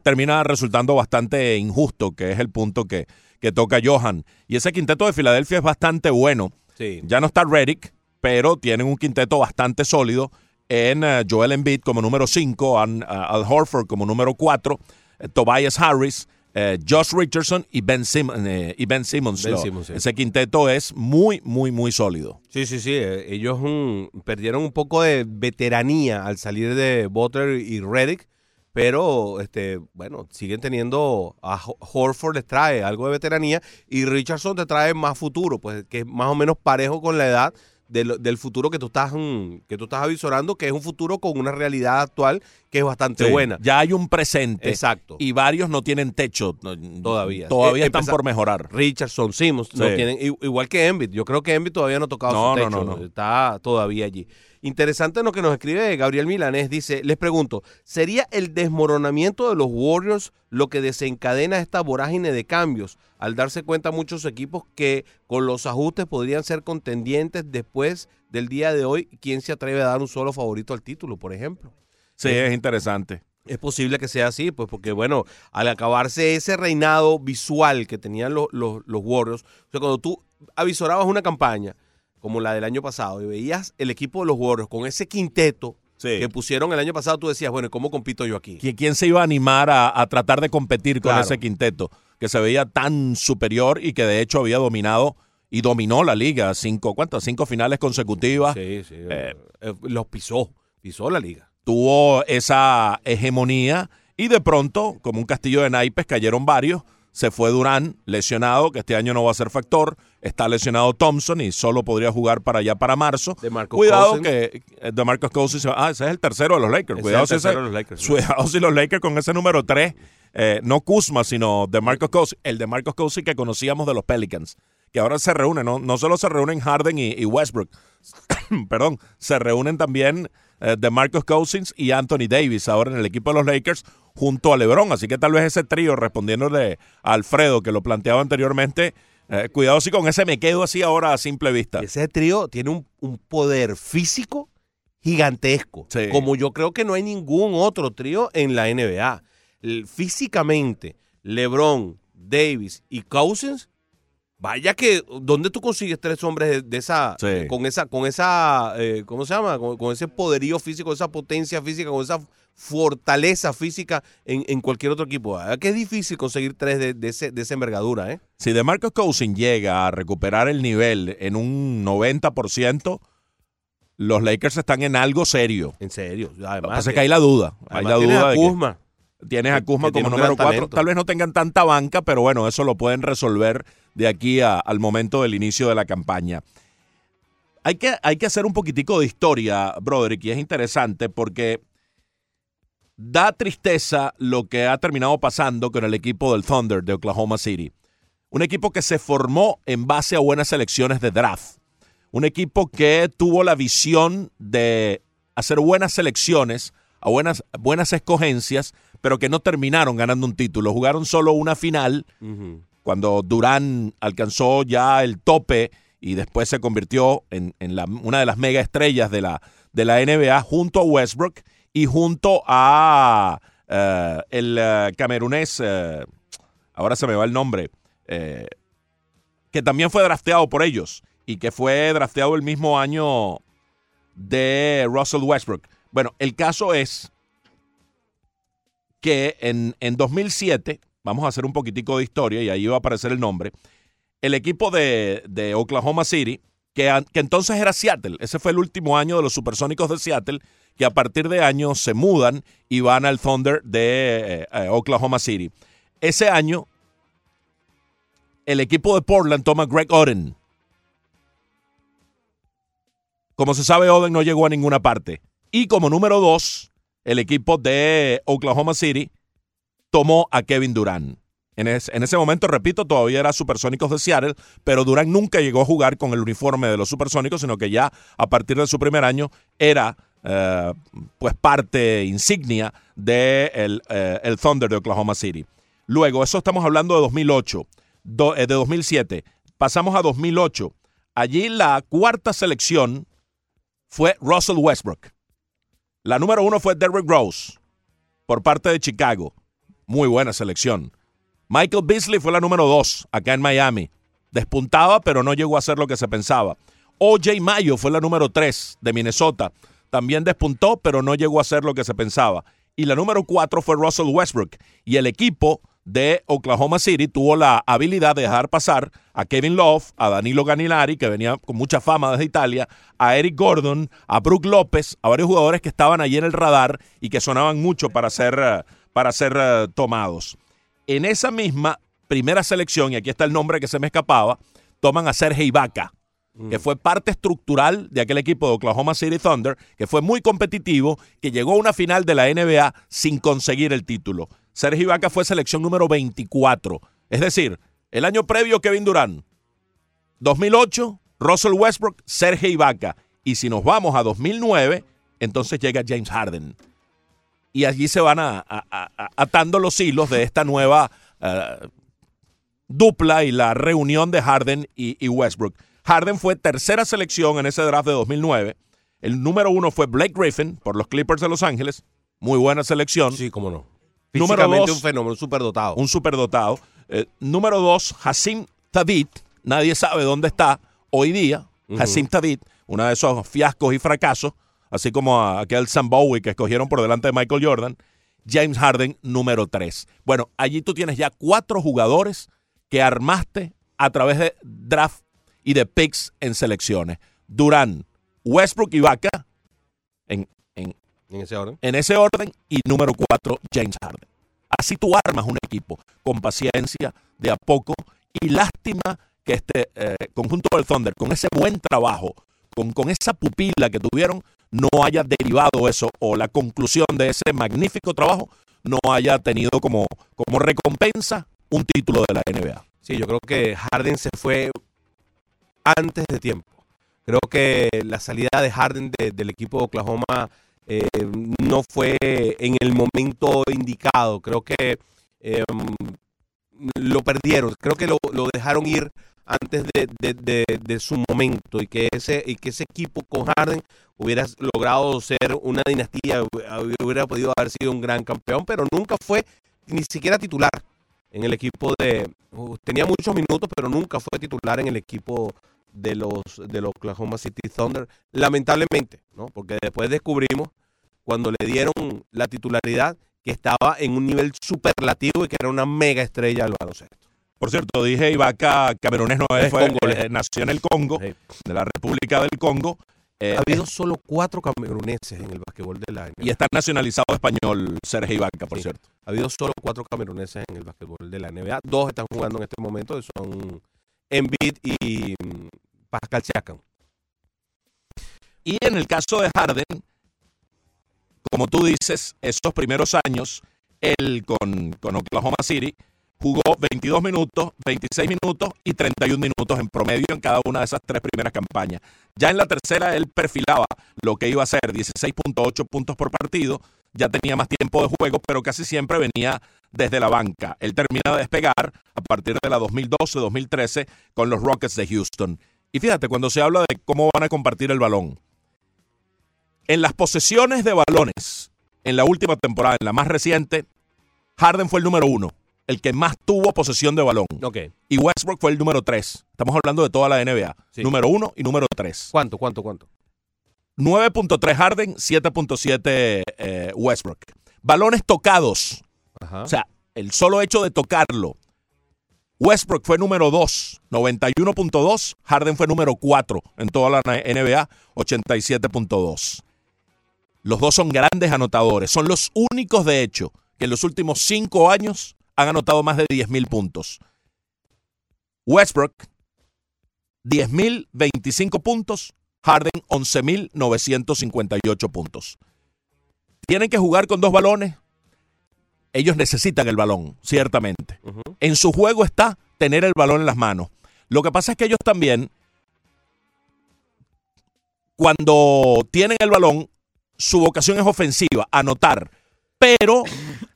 termina resultando bastante injusto, que es el punto que, que toca Johan. Y ese quinteto de Filadelfia es bastante bueno. Sí. Ya no está Reddick, pero tienen un quinteto bastante sólido en eh, Joel Embiid como número 5, Al Horford como número 4, Tobias Harris, eh, Josh Richardson y Ben, Sim- eh, y ben Simmons. Ben Lo- Simmons, sí. Ese quinteto es muy, muy, muy sólido. Sí, sí, sí. eh, Ellos mm, perdieron un poco de veteranía al salir de Butler y Reddick, pero este, bueno, siguen teniendo a Ho- Horford les trae algo de veteranía y Richardson te trae más futuro, pues que es más o menos parejo con la edad del, del futuro que tú estás mm, que tú estás avisorando, que es un futuro con una realidad actual que es bastante Sí, buena. Ya hay un presente. Exacto. Y varios no tienen techo. Todavía. Todavía Eh, están empezar- por mejorar. Richardson, Simmons, no tienen, igual que Embiid. Yo creo que Embiid todavía no ha tocado No, su techo. no, no. Está todavía allí. Interesante lo que nos escribe Gabriel Milanés. Dice, les pregunto, ¿sería el desmoronamiento de los Warriors lo que desencadena esta vorágine de cambios? Al darse cuenta muchos equipos que con los ajustes podrían ser contendientes después del día de hoy. ¿Quién se atreve a dar un solo favorito al título, por ejemplo? Sí, es interesante. Es posible que sea así, pues porque bueno, al acabarse ese reinado visual que tenían los, los, los Warriors, o sea, cuando tú avisorabas una campaña como la del año pasado y veías el equipo de los Warriors con ese quinteto Sí. que pusieron el año pasado, tú decías, bueno, ¿y ¿cómo compito yo aquí? ¿Qui- ¿Quién se iba a animar a, a tratar de competir con Claro. ese quinteto que se veía tan superior y que de hecho había dominado y dominó la liga? Cinco, ¿cuántas? Cinco finales consecutivas. Sí, sí, Eh, eh, los pisó, pisó la liga. Tuvo esa hegemonía y de pronto, como un castillo de naipes, cayeron varios. Se fue Durán, lesionado, que este año no va a ser factor. Está lesionado Thompson y solo podría jugar para allá para marzo. DeMarcus Cuidado Cousins. que eh, DeMarcus Cousins, se va- ah, ese es el tercero de los Lakers. Ese Cuidado, es el si, ese- de los Lakers, cuidado si los Lakers con ese número 3, no Kuzma, sino DeMarcus Cousins, el DeMarcus Cousins que conocíamos de los Pelicans, que ahora se reúnen, no, no solo se reúnen Harden y, y Westbrook, [coughs] perdón, se reúnen también eh, DeMarcus Cousins y Anthony Davis ahora en el equipo de los Lakers junto a LeBron. Así que tal vez ese trío, respondiéndole a Alfredo que lo planteaba anteriormente, eh, cuidado si con ese me quedo así ahora a simple vista. Ese trío tiene un, un poder físico gigantesco. Sí. Como yo creo que no hay ningún otro trío en la NBA. Físicamente, LeBron, Davis y Cousins, vaya que, ¿dónde tú consigues tres hombres de, de esa, Sí. con esa, con esa, eh, ¿cómo se llama? Con, con ese poderío físico, esa potencia física, con esa fortaleza física en, en cualquier otro equipo. ¿Verdad que es difícil conseguir tres de, de ese, de esa envergadura, ¿eh? Si DeMarcus Cousins llega a recuperar el nivel en un 90%, los Lakers están en algo serio. En serio. Lo que Además, pasa es que hay la duda. Hay la duda a de que-. Tienes a Kuzma como número gran 4. talento. Tal vez no tengan tanta banca, pero bueno, eso lo pueden resolver de aquí a- al momento del inicio de la campaña. Hay que, hay que hacer un poquitico de historia, Broderick, y es interesante porque da tristeza lo que ha terminado pasando con el equipo del Thunder de Oklahoma City. Un equipo que se formó en base a buenas selecciones de draft. Un equipo que tuvo la visión de hacer buenas selecciones, a buenas, buenas escogencias, pero que no terminaron ganando un título. Jugaron solo una final cuando Durán alcanzó ya el tope y después se convirtió en, en la- una de las mega estrellas de la, de la NBA junto a Westbrook y junto a eh, el eh, camerunés, eh, ahora se me va el nombre, eh, que también fue drafteado por ellos y que fue drafteado el mismo año de Russell Westbrook. Bueno, el caso es que en, en 2007, vamos a hacer un poquitico de historia y ahí va a aparecer el nombre, el equipo de, de Oklahoma City, que, entonces era Seattle, ese fue el último año de los Supersónicos de Seattle, que a partir de año se mudan y van al Thunder de eh, eh, Oklahoma City. Ese año, el equipo de Portland toma Greg Oden. Como se sabe, Oden no llegó a ninguna parte. Y como número dos, el equipo de Oklahoma City tomó a Kevin Durant. En, en ese momento, repito, todavía era Supersónicos de Seattle, pero Durant nunca llegó a jugar con el uniforme de los Supersónicos, sino que ya a partir de su primer año era eh, pues parte insignia del de eh, el Thunder de Oklahoma City. Luego, eso estamos hablando de 2008, do- eh, de 2007. Pasamos a 2008. Allí la cuarta selección fue Russell Westbrook. La número uno fue Derrick Rose por parte de Chicago. Muy buena selección. Michael Beasley fue la número dos acá en Miami. Despuntaba, pero no llegó a ser lo que se pensaba. OJ Mayo fue la número tres de Minnesota. También despuntó, pero no llegó a ser lo que se pensaba. Y la número cuatro fue Russell Westbrook. Y el equipo de Oklahoma City tuvo la habilidad de dejar pasar a Kevin Love, a Danilo Ganilari, que venía con mucha fama desde Italia, a Eric Gordon, a Brook López, a varios jugadores que estaban allí en el radar y que sonaban mucho para ser, eh, para ser eh, tomados. En esa misma primera selección, y aquí está el nombre que se me escapaba, toman a Serge Ibaka, que fue parte estructural de aquel equipo de Oklahoma City Thunder, que fue muy competitivo, que llegó a una final de la NBA sin conseguir el título. Serge Ibaka fue selección número 24. Es decir, el año previo Kevin Durant, 2008, Russell Westbrook, Serge Ibaka. Y si nos vamos a 2009, entonces llega James Harden. Y allí se van a- atando los hilos de esta nueva eh, dupla y la reunión de Harden y, y Westbrook. Harden fue tercera selección en ese draft de 2009. El número uno fue Blake Griffin por los Clippers de Los Ángeles. Muy buena selección. Sí, cómo no. Número Físicamente dos. un fenómeno, un superdotado. Un superdotado. Eh, número dos, Hassim Tadit. Nadie sabe dónde está hoy día. Ujú. Hassim Tadit, uno de esos fiascos y fracasos, así como a aquel Sam Bowie que escogieron por delante de Michael Jordan. James Harden, número tres. Bueno, allí tú tienes ya cuatro jugadores que armaste a través de draft y de picks en selecciones. Durán, Westbrook y Vaca en, ese orden. en ese orden y número cuatro, James Harden. Así tú armas un equipo con paciencia, de a poco y lástima que este eh, conjunto del Thunder, con ese buen trabajo, con, con esa pupila que tuvieron, no haya derivado eso o la conclusión de ese magnífico trabajo no haya tenido como, como recompensa un título de la NBA. Sí, yo creo que Harden se fue antes de tiempo. Creo que la salida de Harden de- del equipo de Oklahoma eh, no fue en el momento indicado. Creo que eh, lo perdieron. Creo que lo, dejaron ir antes de, de- de- de su momento y que ese y que ese equipo con Harden hubiera logrado ser una dinastía, hubiera podido haber sido un gran campeón, pero nunca fue ni siquiera titular en el equipo de uh, tenía muchos minutos, pero nunca fue titular en el equipo de los de los Oklahoma City Thunder, lamentablemente, ¿no? Porque después descubrimos cuando le dieron la titularidad que estaba en un nivel superlativo y que era una mega estrella del baloncesto. Por cierto, dije Ibaka camerunés no es, fue, eh, nació en el Congo, Sí. de la República del Congo. eh, Ha habido solo cuatro cameruneses en el basquetbol de la NBA. y está nacionalizado español Sergio Ibaka, por Sí. cierto. Ha habido solo cuatro cameruneses en el basquetbol de la NBA. Dos están jugando en este momento, que son Embiid y mm, Pascal Siakam. Y en el caso de Harden, como tú dices, esos primeros años, él con, con Oklahoma City jugó 22 minutos, 26 minutos y 31 minutos en promedio en cada una de esas tres primeras campañas. Ya en la tercera él perfilaba lo que iba a ser 16.8 puntos por partido, ya tenía más tiempo de juego, pero casi siempre venía desde la banca. Él termina de despegar a partir de la 2012-2013 con los Rockets de Houston. Y fíjate, cuando se habla de cómo van a compartir el balón, en las posesiones de balones, en la última temporada, en la más reciente, Harden fue el número uno, el que más tuvo posesión de balón. Ok. Y Westbrook fue el número tres. Estamos hablando de toda la NBA. Sí. Número uno y número tres. ¿Cuánto, cuánto, cuánto? 9.3 Harden, 7.7 eh, Westbrook. Balones tocados. Ajá. O sea, el solo hecho de tocarlo. Westbrook fue número 2, 91.2. Harden fue número 4 en toda la NBA, 87.2. Los dos son grandes anotadores. Son los únicos, de hecho, que en los últimos cinco años han anotado más de 10.000 puntos. Westbrook, 10.025 puntos. Harden, 11.958 puntos. Tienen que jugar con dos balones. Ellos necesitan el balón, ciertamente. En su juego está tener el balón en las manos. Lo que pasa es que ellos también, cuando tienen el balón, su vocación es ofensiva, anotar. Pero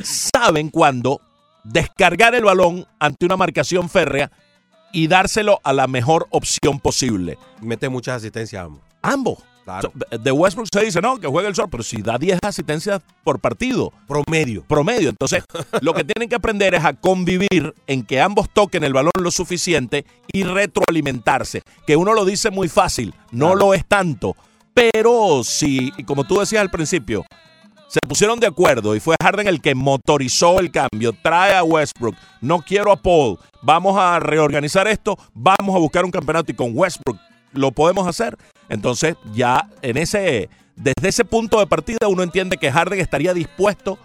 saben cuándo descargar el balón ante una marcación férrea y dárselo a la mejor opción posible. Mete muchas asistencias ambos. Ambos. Claro. So, De Westbrook se dice, no, que juegue el sol, pero si da 10 asistencias por partido, Promedio. promedio. Entonces, lo que tienen que aprender es a convivir en que ambos toquen el balón lo suficiente y retroalimentarse. Que uno lo dice muy fácil, no Claro. lo es tanto. Pero si, como tú decías al principio, se pusieron de acuerdo y fue Harden el que motorizó el cambio, trae a Westbrook, no quiero a Paul, vamos a reorganizar esto, vamos a buscar un campeonato y con Westbrook lo podemos hacer. Entonces, ya en ese, desde ese punto de partida uno entiende que Harden estaría dispuesto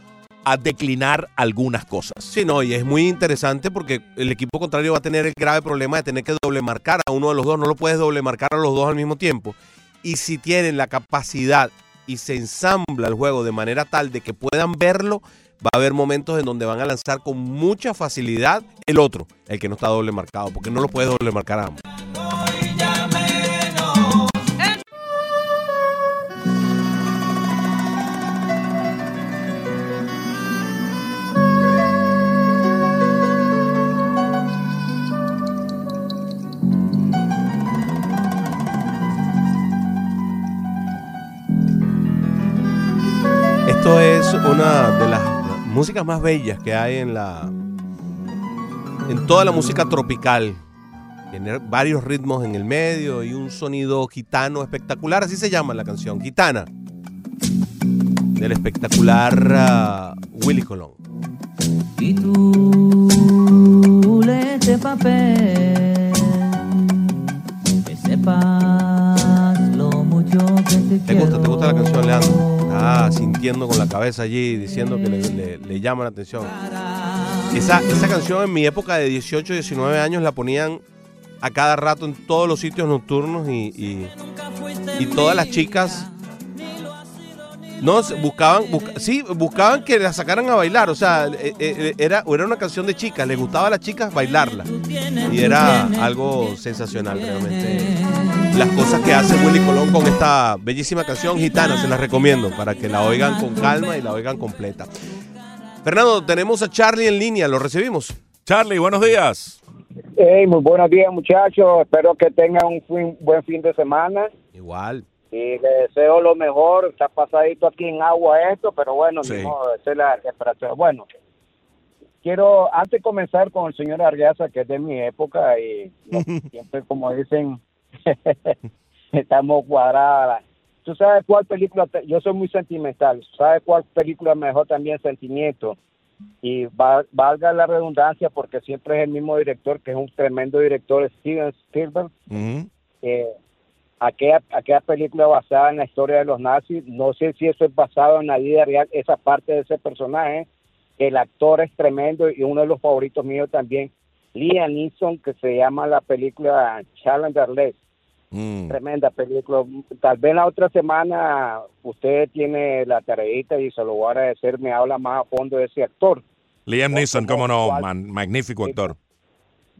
a declinar algunas cosas. Sí, no, y es muy interesante porque el equipo contrario va a tener el grave problema de tener que doble marcar a uno de los dos. No lo puedes doble marcar a los dos al mismo tiempo. Y si tienen la capacidad y se ensambla el juego de manera tal de que puedan verlo, va a haber momentos en donde van a lanzar con mucha facilidad el otro, el que no está doble marcado, porque no lo puedes doble marcar a ambos. Esto es una de las músicas más bellas que hay en la en toda la música tropical. Tiene varios ritmos en el medio y un sonido gitano espectacular, así se llama la canción, Gitana. Del espectacular ah, Willy Colón. Y lee este papel, que sepas lo te ¿Te quiero. gusta, te gusta la canción, Leandro? Ah, sintiendo con la cabeza allí, diciendo que le, le- le llama la atención. Esa, esa canción en mi época de 18, 19 años la ponían a cada rato en todos los sitios nocturnos y, y- y todas las chicas no se- buscaban, busca- sí, buscaban que la sacaran a bailar. O sea, eh, eh, era, era una canción de chicas, les gustaba a las chicas bailarla. Y era algo sensacional realmente. Las cosas que hace Willy Colón con esta bellísima canción gitana, se las recomiendo para que la oigan con calma y la oigan completa. Fernando, tenemos a Charlie en línea, lo recibimos. Charlie, buenos días. Hey, muy buenos días, muchachos. Espero que tengan un fin- buen fin de semana. Igual. Y le deseo lo mejor. Está pasadito aquí en agua esto, pero bueno, Sí. ni modo, esa es la. Bueno, quiero, antes comenzar con el señor Arguiaza, que es de mi época, y [laughs] no, siempre, como dicen, [laughs] estamos cuadradas. ¿Tú sabes cuál película? te- Yo soy muy sentimental. ¿Sabes cuál película mejor también sentimiento? Y va- valga la redundancia, porque siempre es el mismo director, que es un tremendo director, Steven Spielberg eh, aquella, aquella película basada en la historia de los nazis, no sé si eso es basado en la vida real, esa parte de ese personaje, el actor es tremendo y uno de los favoritos míos también, Liam Neeson, que se llama la película Challenger Less, Mm. tremenda película, tal vez la otra semana usted tiene la tareita y se lo voy a agradecer, me habla más a fondo de ese actor. Liam Neeson, cómo no, magnífico actor.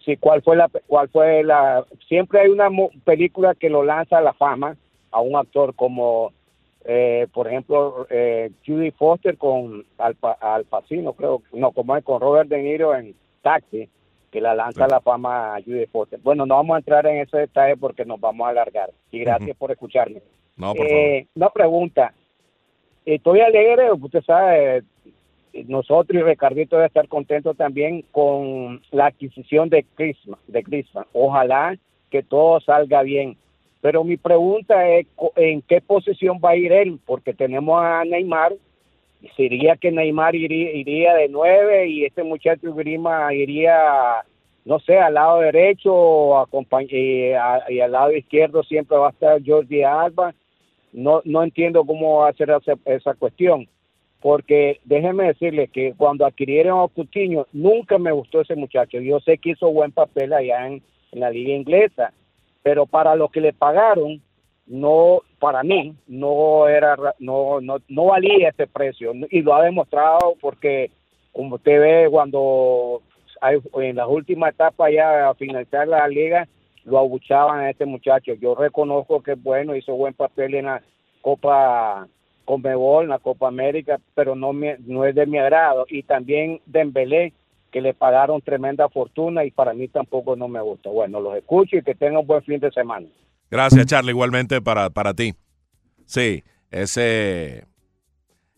Sí, cuál fue la, cuál fue la, siempre hay una mo- película que lo lanza a la fama a un actor como, eh, por ejemplo, eh, Judy Foster con Al, Al Pacino, creo, no, como es con Robert De Niro en Taxi, que la lanza a la fama a Judy Foster. Bueno, no vamos a entrar en ese detalle porque nos vamos a alargar. Y gracias por escucharme. No, por Eh, una pregunta. Estoy alegre, usted sabe, nosotros y Ricardito debe estar contentos también con la adquisición de Griezmann, de Griezmann. Ojalá que todo salga bien. Pero mi pregunta es, ¿en qué posición va a ir él? Porque tenemos a Neymar, sería que Neymar iría, de nueve y este muchacho Grima iría, no sé, al lado derecho acompañ- y, al lado izquierdo siempre va a estar Jordi Alba. No, no entiendo cómo va a ser esa cuestión. Porque déjeme decirle que cuando adquirieron a Coutinho, nunca me gustó ese muchacho. Yo sé que hizo buen papel allá en, la liga inglesa, pero para lo que le pagaron, no, para mí, no era, ra- no, no, no valía ese precio. Y lo ha demostrado porque, como usted ve, cuando en las últimas etapas ya a finalizar la liga, lo abuchaban a este muchacho. Yo reconozco que es bueno, hizo buen papel en la Copa Conmebol, en la Copa América, pero no, me, no es de mi agrado. Y también Dembélé, que le pagaron tremenda fortuna y para mí tampoco no me gusta. Bueno, los escucho y que tengan un buen fin de semana. Gracias, Charlie, igualmente para, para ti. Sí, ese,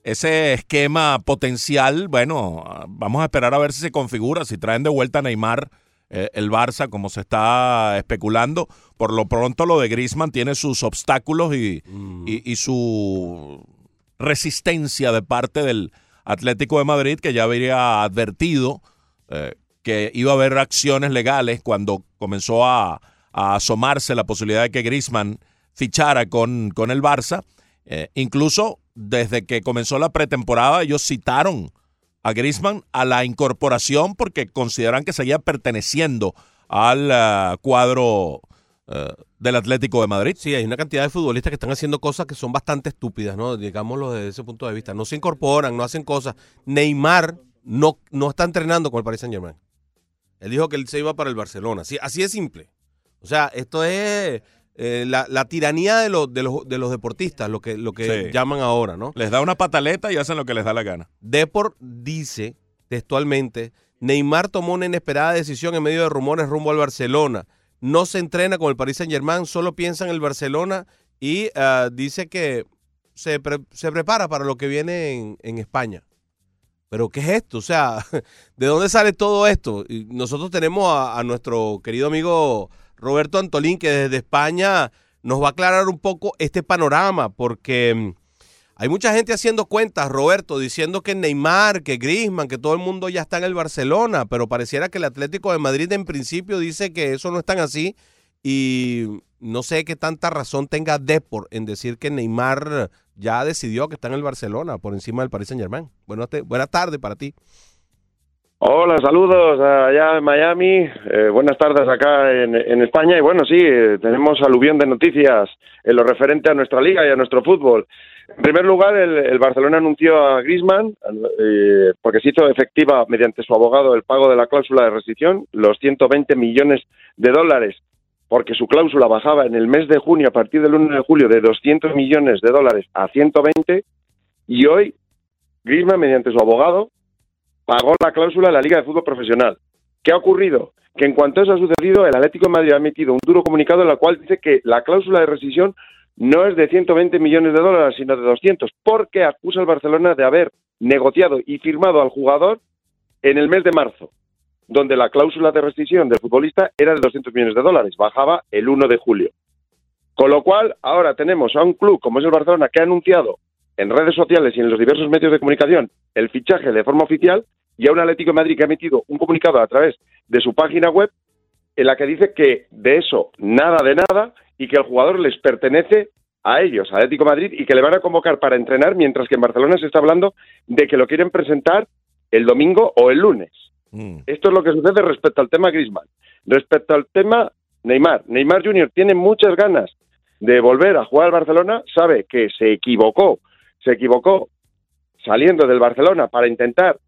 ese esquema potencial, bueno, vamos a esperar a ver si se configura, si traen de vuelta a Neymar eh, el Barça, como se está especulando. Por lo pronto lo de Griezmann tiene sus obstáculos y- y su resistencia de parte del Atlético de Madrid, que ya habría advertido eh, que iba a haber acciones legales cuando comenzó a, asomarse la posibilidad de que Griezmann fichara con, con el Barça. Eh, incluso desde que comenzó la pretemporada, ellos citaron a Griezmann a la incorporación porque consideran que seguía perteneciendo al ah, cuadro eh, del Atlético de Madrid. Sí, hay una cantidad de futbolistas que están haciendo cosas que son bastante estúpidas, ¿no? Digámoslo desde ese punto de vista. No se incorporan, no hacen cosas. Neymar no, no está entrenando con el Paris Saint Germain. Él dijo que él se iba para el Barcelona. Así, así de simple. O sea, esto es eh, la, la tiranía de los, de, los, de los deportistas, lo que, lo que Sí. llaman ahora, ¿no? Les da una pataleta y hacen lo que les da la gana. Deport dice textualmente, Neymar tomó una inesperada decisión en medio de rumores rumbo al Barcelona. No se entrena con el Paris Saint Germain, solo piensa en el Barcelona y ah, dice que se, se prepara para lo que viene en, en España. Pero ¿qué es esto? O sea, [laughs] ¿de dónde sale todo esto? Nosotros tenemos a, a nuestro querido amigo Roberto Antolín que desde España nos va a aclarar un poco este panorama porque... hay mucha gente haciendo cuentas, Roberto, diciendo que Neymar, que Griezmann, que todo el mundo ya está en el Barcelona, pero pareciera que el Atlético de Madrid en principio dice que eso no es tan así y no sé qué tanta razón tenga Depor en decir que Neymar ya decidió que está en el Barcelona por encima del Paris Saint Germain. Buenas, buenas tardes para ti. Hola, saludos allá en Miami. Eh, buenas tardes acá en, en España. Y bueno, sí, eh, tenemos aluvión de noticias en lo referente a nuestra liga y a nuestro fútbol. En primer lugar, el, el Barcelona anunció a Griezmann, eh, porque se hizo efectiva mediante su abogado el pago de la cláusula de rescisión, los 120 millones de dólares, porque su cláusula bajaba en el mes de junio, a partir del 1 de julio, de 200 millones de dólares a 120, y hoy Griezmann, mediante su abogado, pagó la cláusula de la Liga de Fútbol Profesional. ¿Qué ha ocurrido? Que en cuanto eso ha sucedido, el Atlético de Madrid ha emitido un duro comunicado en el cual dice que la cláusula de rescisión no es de 120 millones de dólares, sino de 200, porque acusa al Barcelona de haber negociado y firmado al jugador en el mes de marzo, donde la cláusula de rescisión del futbolista era de 200 millones de dólares, bajaba el 1 de julio. Con lo cual, ahora tenemos a un club como es el Barcelona que ha anunciado en redes sociales y en los diversos medios de comunicación el fichaje de forma oficial y a un Atlético de Madrid que ha emitido un comunicado a través de su página web en la que dice que de eso nada de nada y que el jugador les pertenece a ellos, a Atlético Madrid, y que le van a convocar para entrenar, mientras que en Barcelona se está hablando de que lo quieren presentar el domingo o el lunes. Mm. Esto es lo que sucede respecto al tema Griezmann. Respecto al tema Neymar, Neymar Jr. tiene muchas ganas de volver a jugar al Barcelona, sabe que se equivocó, se equivocó saliendo del Barcelona para intentar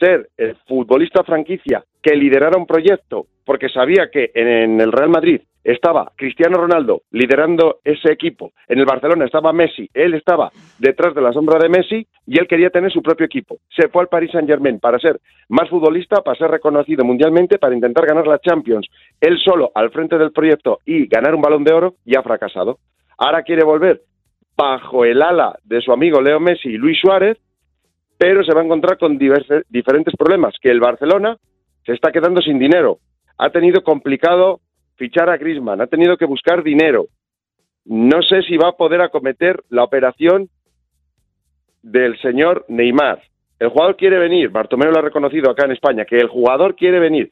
ser el futbolista franquicia que liderara un proyecto porque sabía que en el Real Madrid estaba Cristiano Ronaldo liderando ese equipo, en el Barcelona estaba Messi, él estaba detrás de la sombra de Messi y él quería tener su propio equipo. Se fue al Paris Saint-Germain para ser más futbolista, para ser reconocido mundialmente, para intentar ganar la Champions, él solo al frente del proyecto y ganar un balón de oro y ha fracasado. Ahora quiere volver bajo el ala de su amigo Leo Messi y Luis Suárez, pero se va a encontrar con diferentes problemas, que el Barcelona se está quedando sin dinero, ha tenido complicado fichar a Griezmann, ha tenido que buscar dinero. No sé si va a poder acometer la operación del señor Neymar. El jugador quiere venir, Bartomeu lo ha reconocido acá en España, que el jugador quiere venir,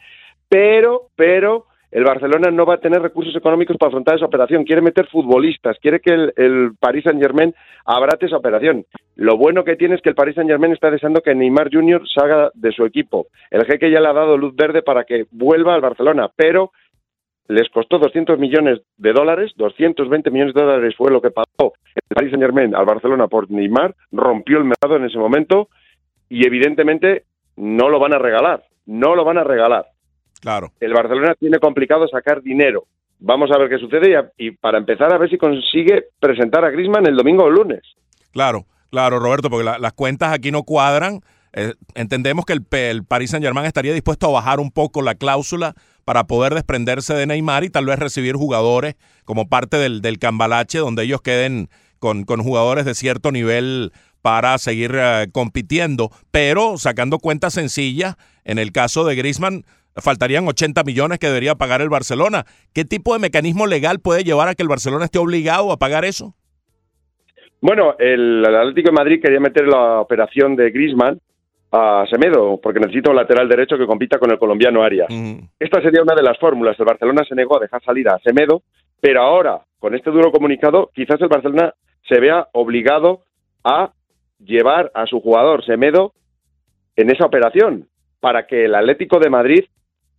pero, pero el Barcelona no va a tener recursos económicos para afrontar esa operación. Quiere meter futbolistas, quiere que el, el Paris Saint Germain abrate esa operación. Lo bueno que tiene es que el Paris Saint Germain está deseando que Neymar Jr. salga de su equipo. El jeque ya le ha dado luz verde para que vuelva al Barcelona, pero les costó 200 millones de dólares, 220 millones de dólares fue lo que pagó el Paris Saint Germain al Barcelona por Neymar, rompió el mercado en ese momento y evidentemente no lo van a regalar, no lo van a regalar. Claro. El Barcelona tiene complicado sacar dinero. Vamos a ver qué sucede y, a- y para empezar a ver si consigue presentar a Griezmann el domingo o el lunes. Claro, claro, Roberto, porque la- las cuentas aquí no cuadran. Eh, entendemos que el, el Paris Saint Germain estaría dispuesto a bajar un poco la cláusula para poder desprenderse de Neymar y tal vez recibir jugadores como parte del, del cambalache donde ellos queden con, con jugadores de cierto nivel para seguir eh, compitiendo, pero sacando cuentas sencillas, en el caso de Griezmann faltarían 80 millones que debería pagar el Barcelona. ¿Qué tipo de mecanismo legal puede llevar a que el Barcelona esté obligado a pagar eso? Bueno, el, Atlético de Madrid quería meter la operación de Griezmann a Semedo porque necesita un lateral derecho que compita con el colombiano Arias. Esta sería una de las fórmulas. El Barcelona se negó a dejar salir a Semedo, pero ahora, con este duro comunicado, quizás el Barcelona se vea obligado a llevar a su jugador Semedo en esa operación para que el Atlético de Madrid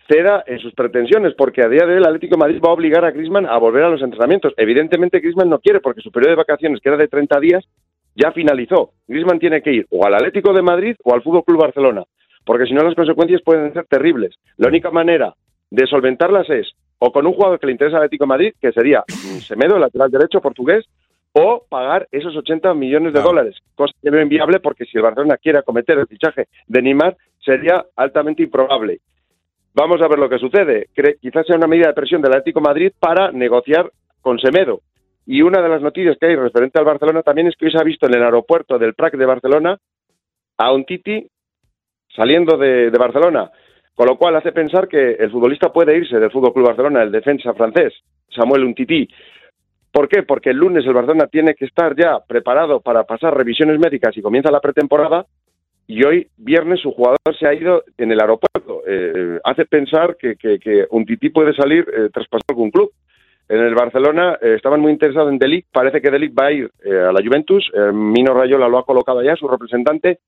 ceda en sus pretensiones, porque a día de hoy el Atlético de Madrid va a obligar a Griezmann a volver a los entrenamientos. Evidentemente Griezmann no quiere, porque su periodo de vacaciones, que era de 30 días, ya finalizó. Griezmann tiene que ir o al Atlético de Madrid o al Fútbol Club Barcelona, porque si no las consecuencias pueden ser terribles. La única manera de solventarlas es o con un jugador que le interesa al Atlético de Madrid, que sería mm, Semedo, el lateral derecho portugués, o pagar esos 80 millones de dólares, cosa que no es inviable porque si el Barcelona quiere acometer el fichaje de Neymar sería altamente improbable. Vamos a ver lo que sucede. Quizás sea una medida de presión del Atlético Madrid para negociar con Semedo. Y una de las noticias que hay referente al Barcelona también es que hoy se ha visto en el aeropuerto del Prat de Barcelona a un Titi saliendo de, de Barcelona, con lo cual hace pensar que el futbolista puede irse del Fútbol Club Barcelona, el defensa francés, Samuel Untiti. ¿Por qué? Porque el lunes el Barcelona tiene que estar ya preparado para pasar revisiones médicas y comienza la pretemporada y hoy viernes su jugador se ha ido en el aeropuerto. Eh, hace pensar que, que, que Untiti puede salir eh, tras pasar algún club. En el Barcelona eh, estaban muy interesados en Delic, parece que Delic va a ir eh, a la Juventus, eh, Mino Rayola lo ha colocado ya, su representante,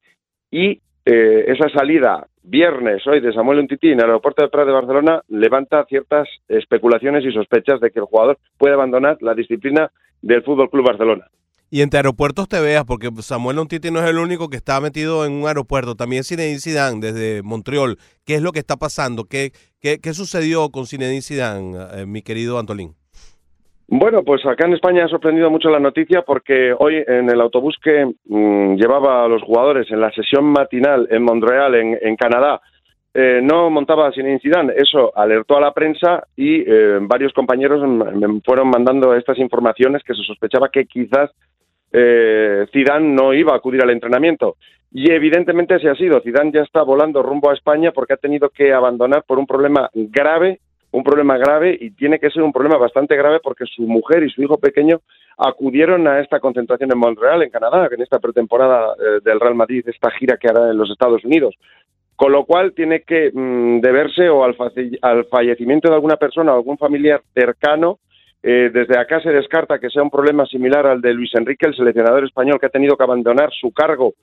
y eh, esa salida viernes hoy de Samuel Untiti en el aeropuerto de Prat de Barcelona levanta ciertas especulaciones y sospechas de que el jugador puede abandonar la disciplina del Fútbol Club Barcelona. Y entre aeropuertos te veas, porque Samuel Untiti no es el único que está metido en un aeropuerto. También Zinedine Zidane desde Montreal. ¿Qué es lo que está pasando? ¿Qué, qué, qué sucedió con Zinedine Zidane, eh, mi querido Antolín? Bueno, pues acá en España ha sorprendido mucho la noticia porque hoy en el autobús que mm, llevaba a los jugadores en la sesión matinal en Montreal, en, en Canadá, eh, no montaba sin Zidane. Eso alertó a la prensa y eh, varios compañeros me fueron mandando estas informaciones que se sospechaba que quizás eh, Zidane no iba a acudir al entrenamiento. Y evidentemente así ha sido. Zidane ya está volando rumbo a España porque ha tenido que abandonar por un problema grave, un problema grave y tiene que ser un problema bastante grave porque su mujer y su hijo pequeño acudieron a esta concentración en Montreal, en Canadá, en esta pretemporada eh, del Real Madrid, esta gira que hará en los Estados Unidos. Con lo cual tiene que mm, deberse o al, al fallecimiento de alguna persona o algún familiar cercano. Eh, desde acá se descarta que sea un problema similar al de Luis Enrique, el seleccionador español, que ha tenido que abandonar su cargo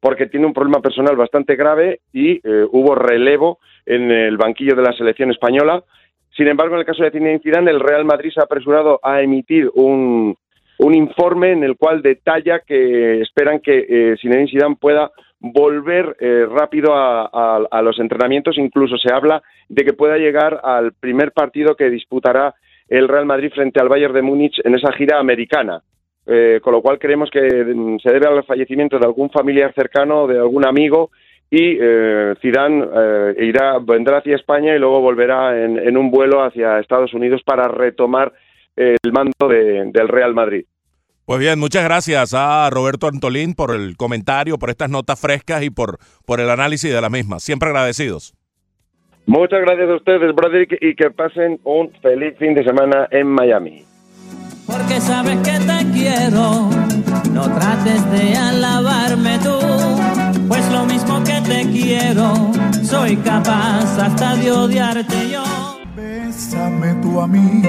porque tiene un problema personal bastante grave y eh, hubo relevo en el banquillo de la selección española. Sin embargo, en el caso de Zinedine Zidane, el Real Madrid se ha apresurado a emitir un, un informe en el cual detalla que esperan que eh, Zinedine Zidane pueda volver eh, rápido a, los entrenamientos. Incluso se habla de que pueda llegar al primer partido que disputará el Real Madrid frente al Bayern de Múnich en esa gira americana. Eh, con lo cual creemos que mm, se debe al fallecimiento de algún familiar cercano, de algún amigo, y eh, Zidane eh, irá, vendrá hacia España y luego volverá en, en un vuelo hacia Estados Unidos para retomar el mando de- del Real Madrid. Pues bien, muchas gracias a Roberto Antolín por el comentario, por estas notas frescas y por, por el análisis de la misma. Siempre agradecidos. Muchas gracias a ustedes, brother, y que, y que pasen un feliz fin de semana en Miami. Porque sabes que te quiero, no trates de alabarme tú, pues lo mismo que te quiero, soy capaz hasta de odiarte yo. Bésame tú a mí,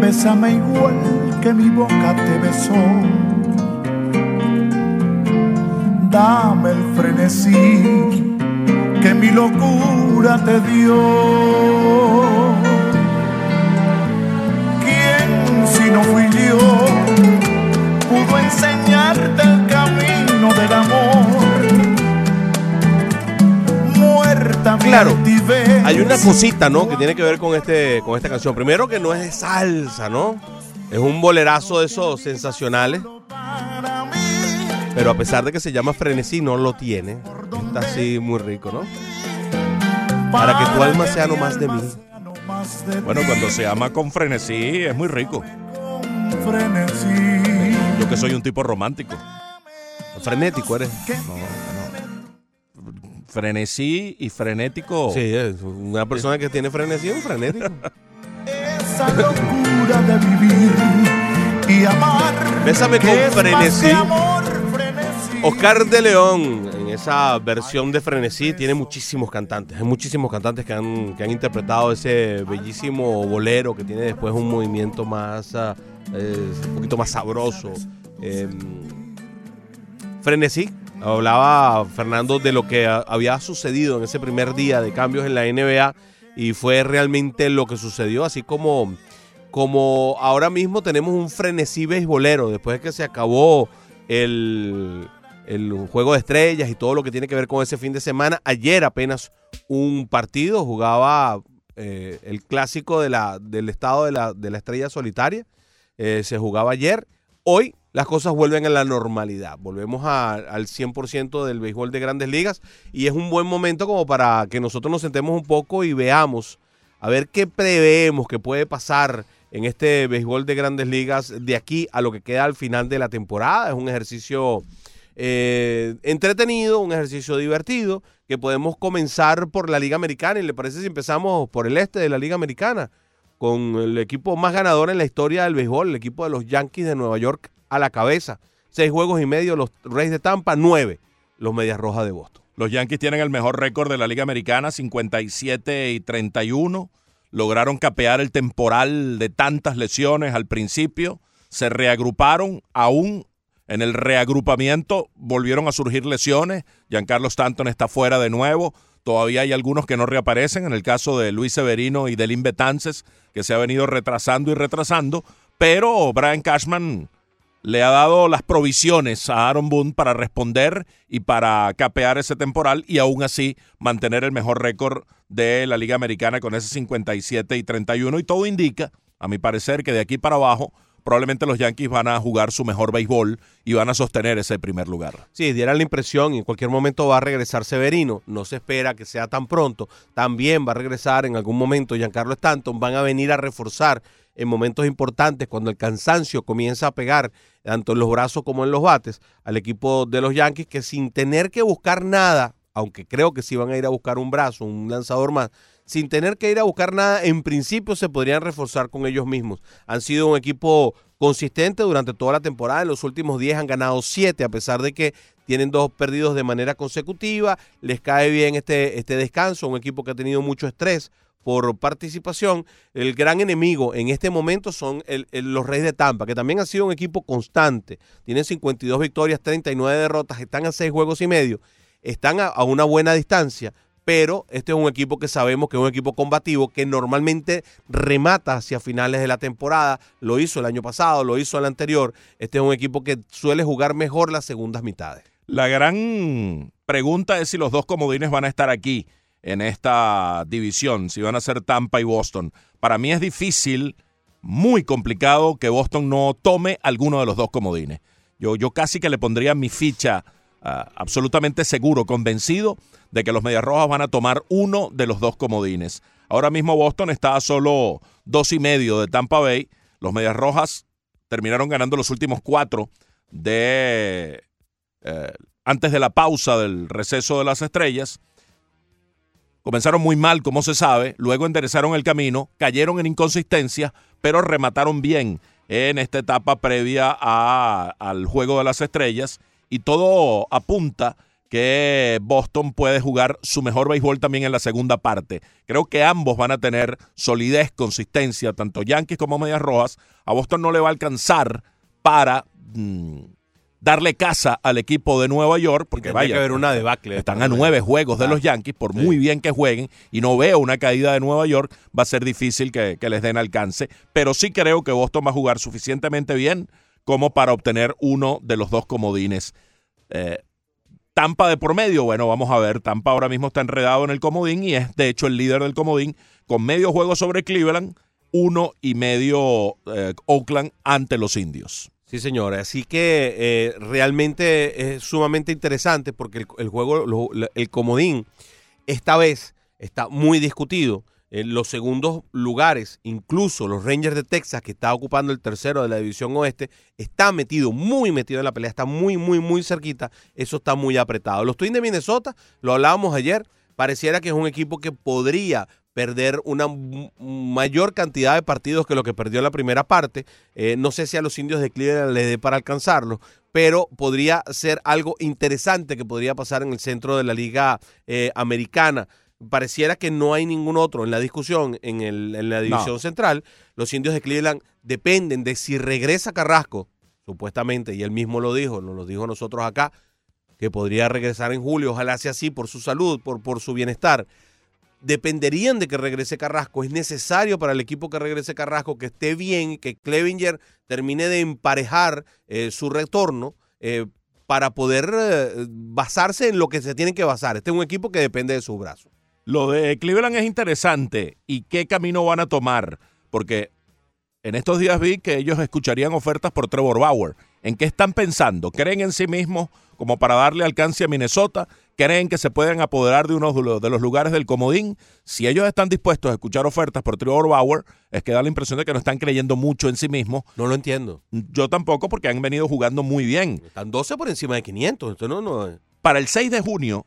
bésame igual que mi boca te besó. Dame el frenesí que mi locura te dio. ¿Quién si no fui yo pudo enseñarte el camino del amor? Muerta Claro. Hay una cosita, ¿no? Que tiene que ver con este, con esta canción. Primero que no es de salsa, ¿no? Es un bolerazo de esos sensacionales. Pero a pesar de que se llama frenesí, no lo tiene. Está así muy rico, ¿no? Para que tu alma sea no más de mí. Bueno, cuando se ama con frenesí es muy rico. frenesí. Yo que soy un tipo romántico. Frenético eres. No, no. Frenesí y frenético. Sí, es una persona que tiene frenesí es un frenético. Esa locura de vivir y amar. Bésame con frenesí. Oscar de León, esa versión de Frenesí, tiene muchísimos cantantes. Hay muchísimos cantantes que han, que han interpretado ese bellísimo bolero que tiene después un movimiento más, ah, un poquito más sabroso. Eh, Frenesí, hablaba Fernando de lo que había sucedido en ese primer día de cambios en la NBA y fue realmente lo que sucedió, así como, como ahora mismo tenemos un frenesí beisbolero después de que se acabó el, el juego de estrellas y todo lo que tiene que ver con ese fin de semana. Ayer apenas un partido jugaba eh, el clásico de la, del estado de la, de la estrella solitaria. Eh, se jugaba ayer. Hoy las cosas vuelven a la normalidad. Volvemos a- al 100% del béisbol de grandes ligas y es un buen momento como para que nosotros nos sentemos un poco y veamos a ver qué preveemos que puede pasar en este béisbol de grandes ligas de aquí a lo que queda al final de la temporada. Es un ejercicio eh, entretenido, un ejercicio divertido, que podemos comenzar por la Liga Americana. ¿Y le parece si empezamos por el este de la Liga Americana? Con el equipo más ganador en la historia del béisbol, el equipo de los Yankees de Nueva York a la cabeza. Seis juegos y medio los Reyes de Tampa, nueve los Medias Rojas de Boston. Los Yankees tienen el mejor récord de la Liga Americana, 57 y 31. Lograron capear el temporal de tantas lesiones al principio. Se reagruparon aún en el reagrupamiento. Volvieron a surgir lesiones. Giancarlo Stanton está fuera de nuevo. Todavía hay algunos que no reaparecen. En el caso de Luis Severino y Delin Betances, que se ha venido retrasando y retrasando. Pero Brian Cashman le ha dado las provisiones a Aaron Boone para responder y para capear ese temporal y aún así mantener el mejor récord de la Liga Americana con ese 57 y 31 y todo indica, a mi parecer, que de aquí para abajo probablemente los Yankees van a jugar su mejor béisbol y van a sostener ese primer lugar. Sí, diera la impresión en cualquier momento va a regresar Severino. No se espera que sea tan pronto. También va a regresar en algún momento Giancarlo Stanton. Van a venir a reforzar en momentos importantes cuando el cansancio comienza a pegar tanto en los brazos como en los bates al equipo de los Yankees que sin tener que buscar nada, aunque creo que sí van a ir a buscar un brazo, un lanzador más, sin tener que ir a buscar nada, en principio se podrían reforzar con ellos mismos. Han sido un equipo consistente durante toda la temporada. En los últimos 10 han ganado 7, a pesar de que tienen dos perdidos de manera consecutiva. Les cae bien este, este descanso, un equipo que ha tenido mucho estrés por participación. El gran enemigo en este momento son el- los Reyes de Tampa, que también han sido un equipo constante. Tienen 52 victorias, 39 derrotas, están a 6 juegos y medio, están a una buena distancia, pero este es un equipo que sabemos que es un equipo combativo que normalmente remata hacia finales de la temporada. Lo hizo el año pasado, lo hizo el anterior. Este es un equipo que suele jugar mejor las segundas mitades. La gran pregunta es si los dos comodines van a estar aquí en esta división, si van a ser Tampa y Boston. Para mí es difícil, muy complicado que Boston no tome alguno de los dos comodines. Yo, yo casi que le pondría mi ficha ah, absolutamente seguro, convencido de que los Medias Rojas van a tomar uno de los dos comodines. Ahora mismo Boston está a solo dos y medio de Tampa Bay. Los Medias Rojas terminaron ganando los últimos cuatro de eh, antes de la pausa del receso de las estrellas. Comenzaron muy mal, como se sabe, luego enderezaron el camino, cayeron en inconsistencia, pero remataron bien en esta etapa previa al juego de las estrellas y todo apunta que Boston puede jugar su mejor béisbol también en la segunda parte. Creo que ambos van a tener solidez, consistencia, tanto Yankees como Medias Rojas. A Boston no le va a alcanzar para mm, darle casa al equipo de Nueva York, porque vaya, que haber una debacle. están a nueve juegos de los Yankees, por muy bien que jueguen, y no veo una caída de Nueva York, va a ser difícil que, que les den alcance, pero sí creo que Boston va a jugar suficientemente bien como para obtener uno de los dos comodines. Eh, Tampa de por medio, bueno, vamos a ver, Tampa ahora mismo está enredado en el comodín y es de hecho el líder del comodín con medio juego sobre Cleveland, uno y medio eh, Oakland ante los indios. Sí, señora. Así que eh, realmente es sumamente interesante porque el, juego, el comodín, esta vez está muy discutido. En los segundos lugares, incluso los Rangers de Texas, que está ocupando el tercero de la división oeste, está metido, muy metido en la pelea, está muy, muy, muy cerquita. Eso está muy apretado. Los Twins de Minnesota, lo hablábamos ayer, pareciera que es un equipo que podría perder una mayor cantidad de partidos que lo que perdió en la primera parte. Eh, no sé si a los indios de Cleveland les dé para alcanzarlo, pero podría ser algo interesante que podría pasar en el centro de la liga eh, americana. Pareciera que no hay ningún otro en la discusión en, el- en la división central. Los indios de Cleveland dependen de si regresa Carrasco, supuestamente, y él mismo lo dijo, nos lo dijo nosotros acá, que podría regresar en julio, ojalá sea así por su salud, por, por su bienestar dependerían de que regrese Carrasco. Es necesario para el equipo que regrese Carrasco que esté bien, que Clevinger termine de emparejar eh, su retorno eh, para poder eh, basarse en lo que se tiene que basar. Este es un equipo que depende de sus brazos. Lo de Cleveland es interesante. ¿Y qué camino van a tomar? Porque en estos días vi que ellos escucharían ofertas por Trevor Bauer. ¿En qué están pensando? ¿Creen en sí mismos como para darle alcance a Minnesota? ¿Creen que se pueden apoderar de uno de los- lugares del comodín? Si ellos están dispuestos a escuchar ofertas por Trevor Bauer, es que da la impresión de que no están creyendo mucho en sí mismos. No lo entiendo. Yo tampoco, porque han venido jugando muy bien. Están 12 por encima de 500. Esto no, no, Para el 6 de junio,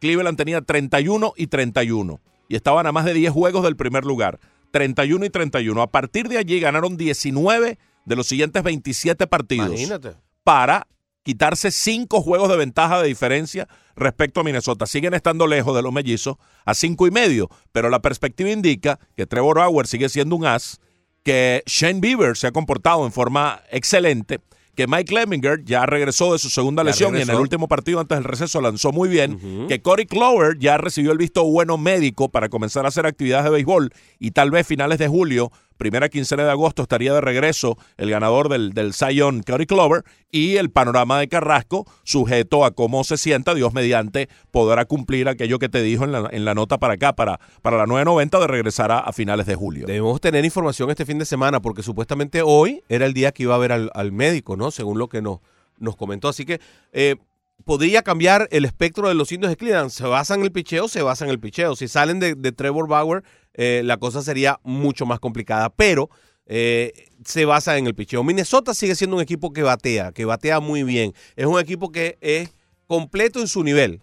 Cleveland tenía 31 y 31 y estaban a más de 10 juegos del primer lugar. 31 y 31. A partir de allí ganaron 19 de los siguientes 27 partidos imagínate. para quitarse 5 juegos de ventaja de diferencia respecto a Minnesota. Siguen estando lejos de los mellizos a 5 y medio, pero la perspectiva indica que Trevor Bauer sigue siendo un as, que Shane Bieber se ha comportado en forma excelente, que Mike Lemminger ya regresó de su segunda Ya lesión y en el último partido antes del receso lanzó muy bien, que Corey Clover ya recibió el visto bueno médico para comenzar a hacer actividades de béisbol y tal vez finales de julio, primera quincena de agosto estaría de regreso el ganador del, del Young, Corey Clover, y el panorama de Carrasco, sujeto a cómo se sienta, Dios mediante, podrá cumplir aquello que te dijo en la, en la nota para acá, para, para la 990 de regresar a, a finales de julio. Debemos tener información este fin de semana porque supuestamente hoy era el día que iba a ver al, al médico, ¿no? Según lo que nos, nos comentó. Así que eh, podría cambiar el espectro de los indios de Cleveland. Se basan en el picheo, se basan en el picheo. Si salen de, de Trevor Bauer, eh, la cosa sería mucho más complicada. Pero eh, se basa en el picheo. Minnesota sigue siendo un equipo que batea, que batea muy bien. Es un equipo que es completo en su nivel.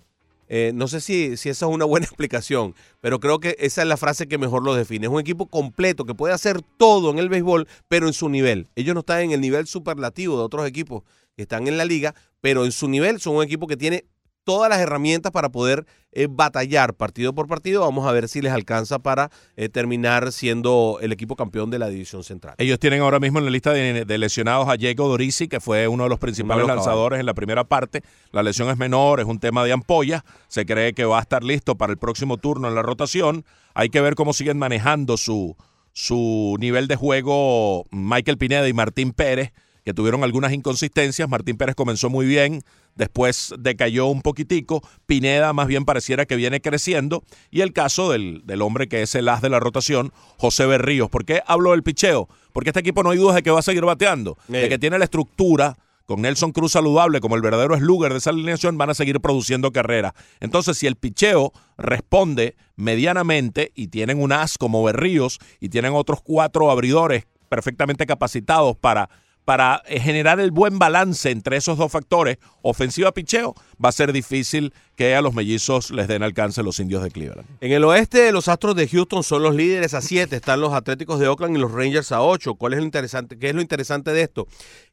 Eh, no sé si, si esa es una buena [laughs] explicación, pero creo que esa es la frase que mejor lo define. Es un equipo completo que puede hacer todo en el béisbol, pero en su nivel. Ellos no están en el nivel superlativo de otros equipos están en la liga, pero en su nivel son un equipo que tiene todas las herramientas para poder eh, batallar partido por partido. Vamos a ver si les alcanza para eh, terminar siendo el equipo campeón de la división central. Ellos tienen ahora mismo en la lista de, de lesionados a Diego Dorisi, que fue uno de los principales lanzadores en la primera parte. La lesión es menor, es un tema de ampolla. Se cree que va a estar listo para el próximo turno en la rotación. Hay que ver cómo siguen manejando su, su nivel de juego Michael Pineda y Martín Pérez, que tuvieron algunas inconsistencias. Martín Pérez comenzó muy bien, después decayó un poquitico. Pineda más bien pareciera que viene creciendo. Y el caso del, del hombre que es el as de la rotación, José Berríos. ¿Por qué hablo del picheo? Porque este equipo no hay dudas de que va a seguir bateando, de que tiene la estructura. Con Nelson Cruz saludable como el verdadero slugger de esa alineación, van a seguir produciendo carrera. Entonces, si el picheo responde medianamente y tienen un as como Berríos y tienen otros cuatro abridores perfectamente capacitados para, para eh, generar el buen balance entre esos dos factores, ofensiva-picheo, va a ser difícil que a los mellizos les den alcance los indios de Cleveland. En el oeste, los Astros de Houston son los líderes a 7, están los Atléticos de Oakland y los Rangers a 8. ¿Cuál es lo interesante? ¿Qué es lo interesante de esto?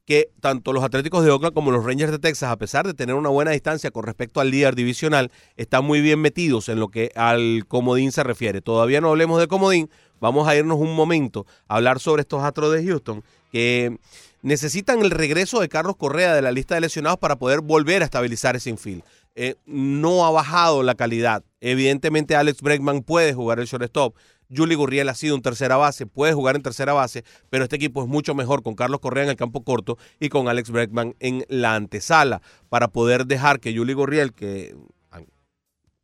Que tanto los Atléticos de Oakland como los Rangers de Texas, a pesar de tener una buena distancia con respecto al líder divisional, están muy bien metidos en lo que al comodín se refiere. Todavía no hablemos de comodín, vamos a irnos un momento a hablar sobre estos Astros de Houston que necesitan el regreso de Carlos Correa de la lista de lesionados para poder volver a estabilizar ese infield. Eh, no ha bajado la calidad. Evidentemente Alex Bregman puede jugar el shortstop. Julie Gurriel ha sido un tercera base, puede jugar en tercera base, pero este equipo es mucho mejor con Carlos Correa en el campo corto y con Alex Bregman en la antesala para poder dejar que Julie Gurriel, que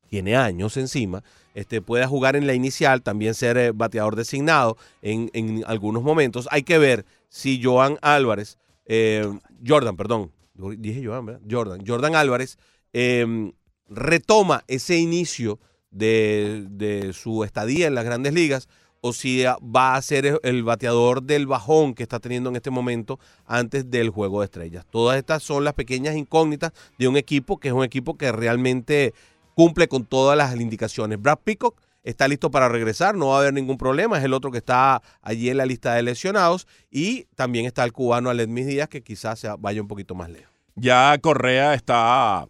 tiene años encima, este, pueda jugar en la inicial, también ser eh, bateador designado en, en algunos momentos. Hay que ver si Joan Álvarez, eh, Jordan, perdón, dije Joan, ¿verdad? Jordan, Jordan Álvarez eh, retoma ese inicio de, de su estadía en las grandes ligas o si va a ser el bateador del bajón que está teniendo en este momento antes del juego de estrellas. Todas estas son las pequeñas incógnitas de un equipo que es un equipo que realmente cumple con todas las indicaciones. Brad Peacock está listo para regresar, no va a haber ningún problema, es el otro que está allí en la lista de lesionados y también está el cubano Aledmis Díaz que quizás vaya un poquito más lejos. Ya Correa está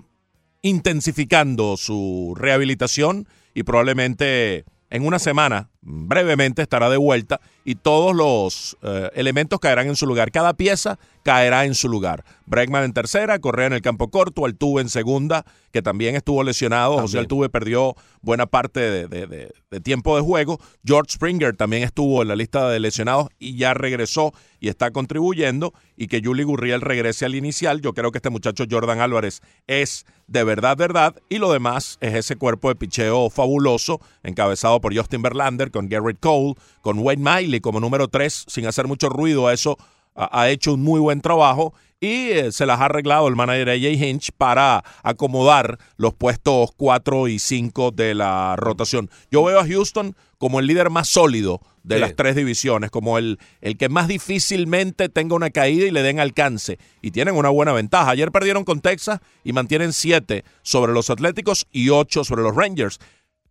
intensificando su rehabilitación y probablemente en una semana, brevemente, estará de vuelta y todos los eh, elementos caerán en su lugar. Cada pieza caerá en su lugar. Bregman en tercera, Correa en el campo corto, Altuve en segunda, que también estuvo lesionado. José También. Altuve perdió buena parte de, de- de- de tiempo de juego. George Springer también estuvo en la lista de lesionados y ya regresó y está contribuyendo. Y que Yuli Gurriel regrese al inicial. Yo creo que este muchacho Jordan Álvarez es de verdad, verdad. Y lo demás es ese cuerpo de picheo fabuloso, encabezado por Justin Verlander, con Garrett Cole, con Wayne Miley como número 3, sin hacer mucho ruido a eso ha hecho un muy buen trabajo y eh, se las ha arreglado el manager AJ Hinch para acomodar los puestos 4 y 5 de la rotación. Yo veo a Houston como el líder más sólido de Sí. las tres divisiones, como el, el que más difícilmente tenga una caída y le den alcance. Y tienen una buena ventaja. Ayer perdieron con Texas y mantienen 7 sobre los Atléticos y 8 sobre los Rangers.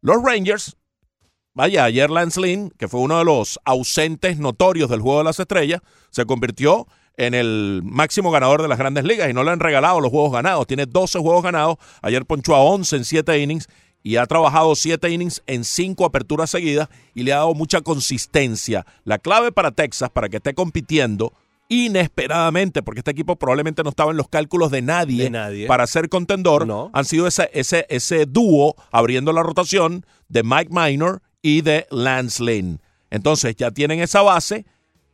Los Rangers Vaya, ayer Lance Lynn, que fue uno de los ausentes notorios del Juego de las Estrellas, se convirtió en el máximo ganador de las grandes ligas y no le han regalado los juegos ganados. Tiene 12 juegos ganados. Ayer ponchó a 11 en 7 innings y ha trabajado 7 innings en 5 aperturas seguidas y le ha dado mucha consistencia. La clave para Texas, para que esté compitiendo inesperadamente, porque este equipo probablemente no estaba en los cálculos de nadie, De nadie. para ser contendor, No. han sido ese, ese, ese dúo abriendo la rotación de Mike Minor y de Lance Lynn. Entonces ya tienen esa base,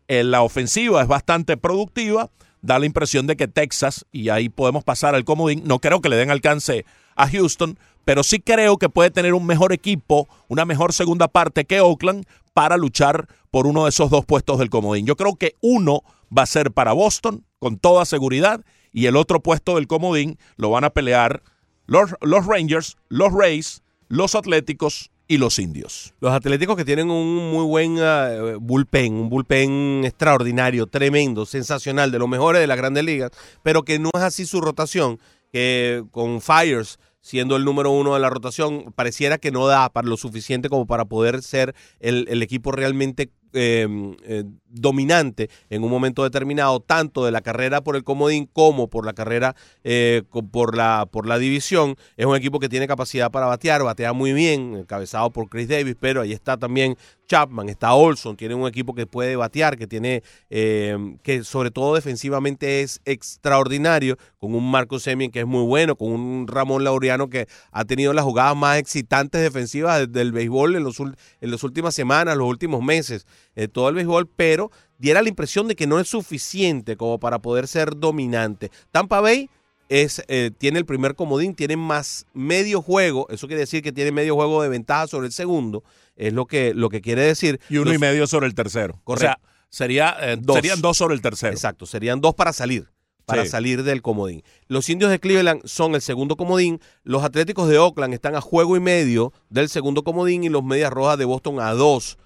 eh, la ofensiva es bastante productiva, da la impresión de que Texas, y ahí podemos pasar al comodín, no creo que le den alcance a Houston, pero sí creo que puede tener un mejor equipo, una mejor segunda parte que Oakland para luchar por uno de esos dos puestos del comodín. Yo creo que uno va a ser para Boston, con toda seguridad, y el otro puesto del comodín lo van a pelear los, los Rangers, los Rays, los Atléticos y los Indios. Los Atléticos que tienen un muy buen eh, bullpen, un bullpen extraordinario, tremendo, sensacional, de los mejores de las grandes ligas, pero que no es así su rotación, que con Fires siendo el número uno de la rotación, pareciera que no da para lo suficiente como para poder ser el, el equipo realmente eh, eh, dominante en un momento determinado, tanto de la carrera por el comodín como por la carrera eh, por, la, por la división. Es un equipo que tiene capacidad para batear, batea muy bien, encabezado por Chris Davis, pero ahí está también Chapman, está Olson, tiene un equipo que puede batear, que tiene, eh, que sobre todo defensivamente es extraordinario, con un Marco Semien que es muy bueno, con un Ramón Laureano que ha tenido las jugadas más excitantes defensivas del, béisbol en, los, en las últimas semanas, los últimos meses, eh, todo el béisbol, pero diera la impresión de que no es suficiente como para poder ser dominante. Tampa Bay es, eh, tiene el primer comodín, tiene más medio juego, eso quiere decir que tiene medio juego de ventaja sobre el segundo, es lo que, lo que quiere decir. Y uno Los- y medio sobre el tercero. Correcto. O sea, sería, eh, Dos. serían dos sobre el tercero. Exacto, serían dos para salir, para Sí. salir del comodín. Los indios de Cleveland son el segundo comodín, los atléticos de Oakland están a juego y medio del segundo comodín y los medias rojas de Boston a dos,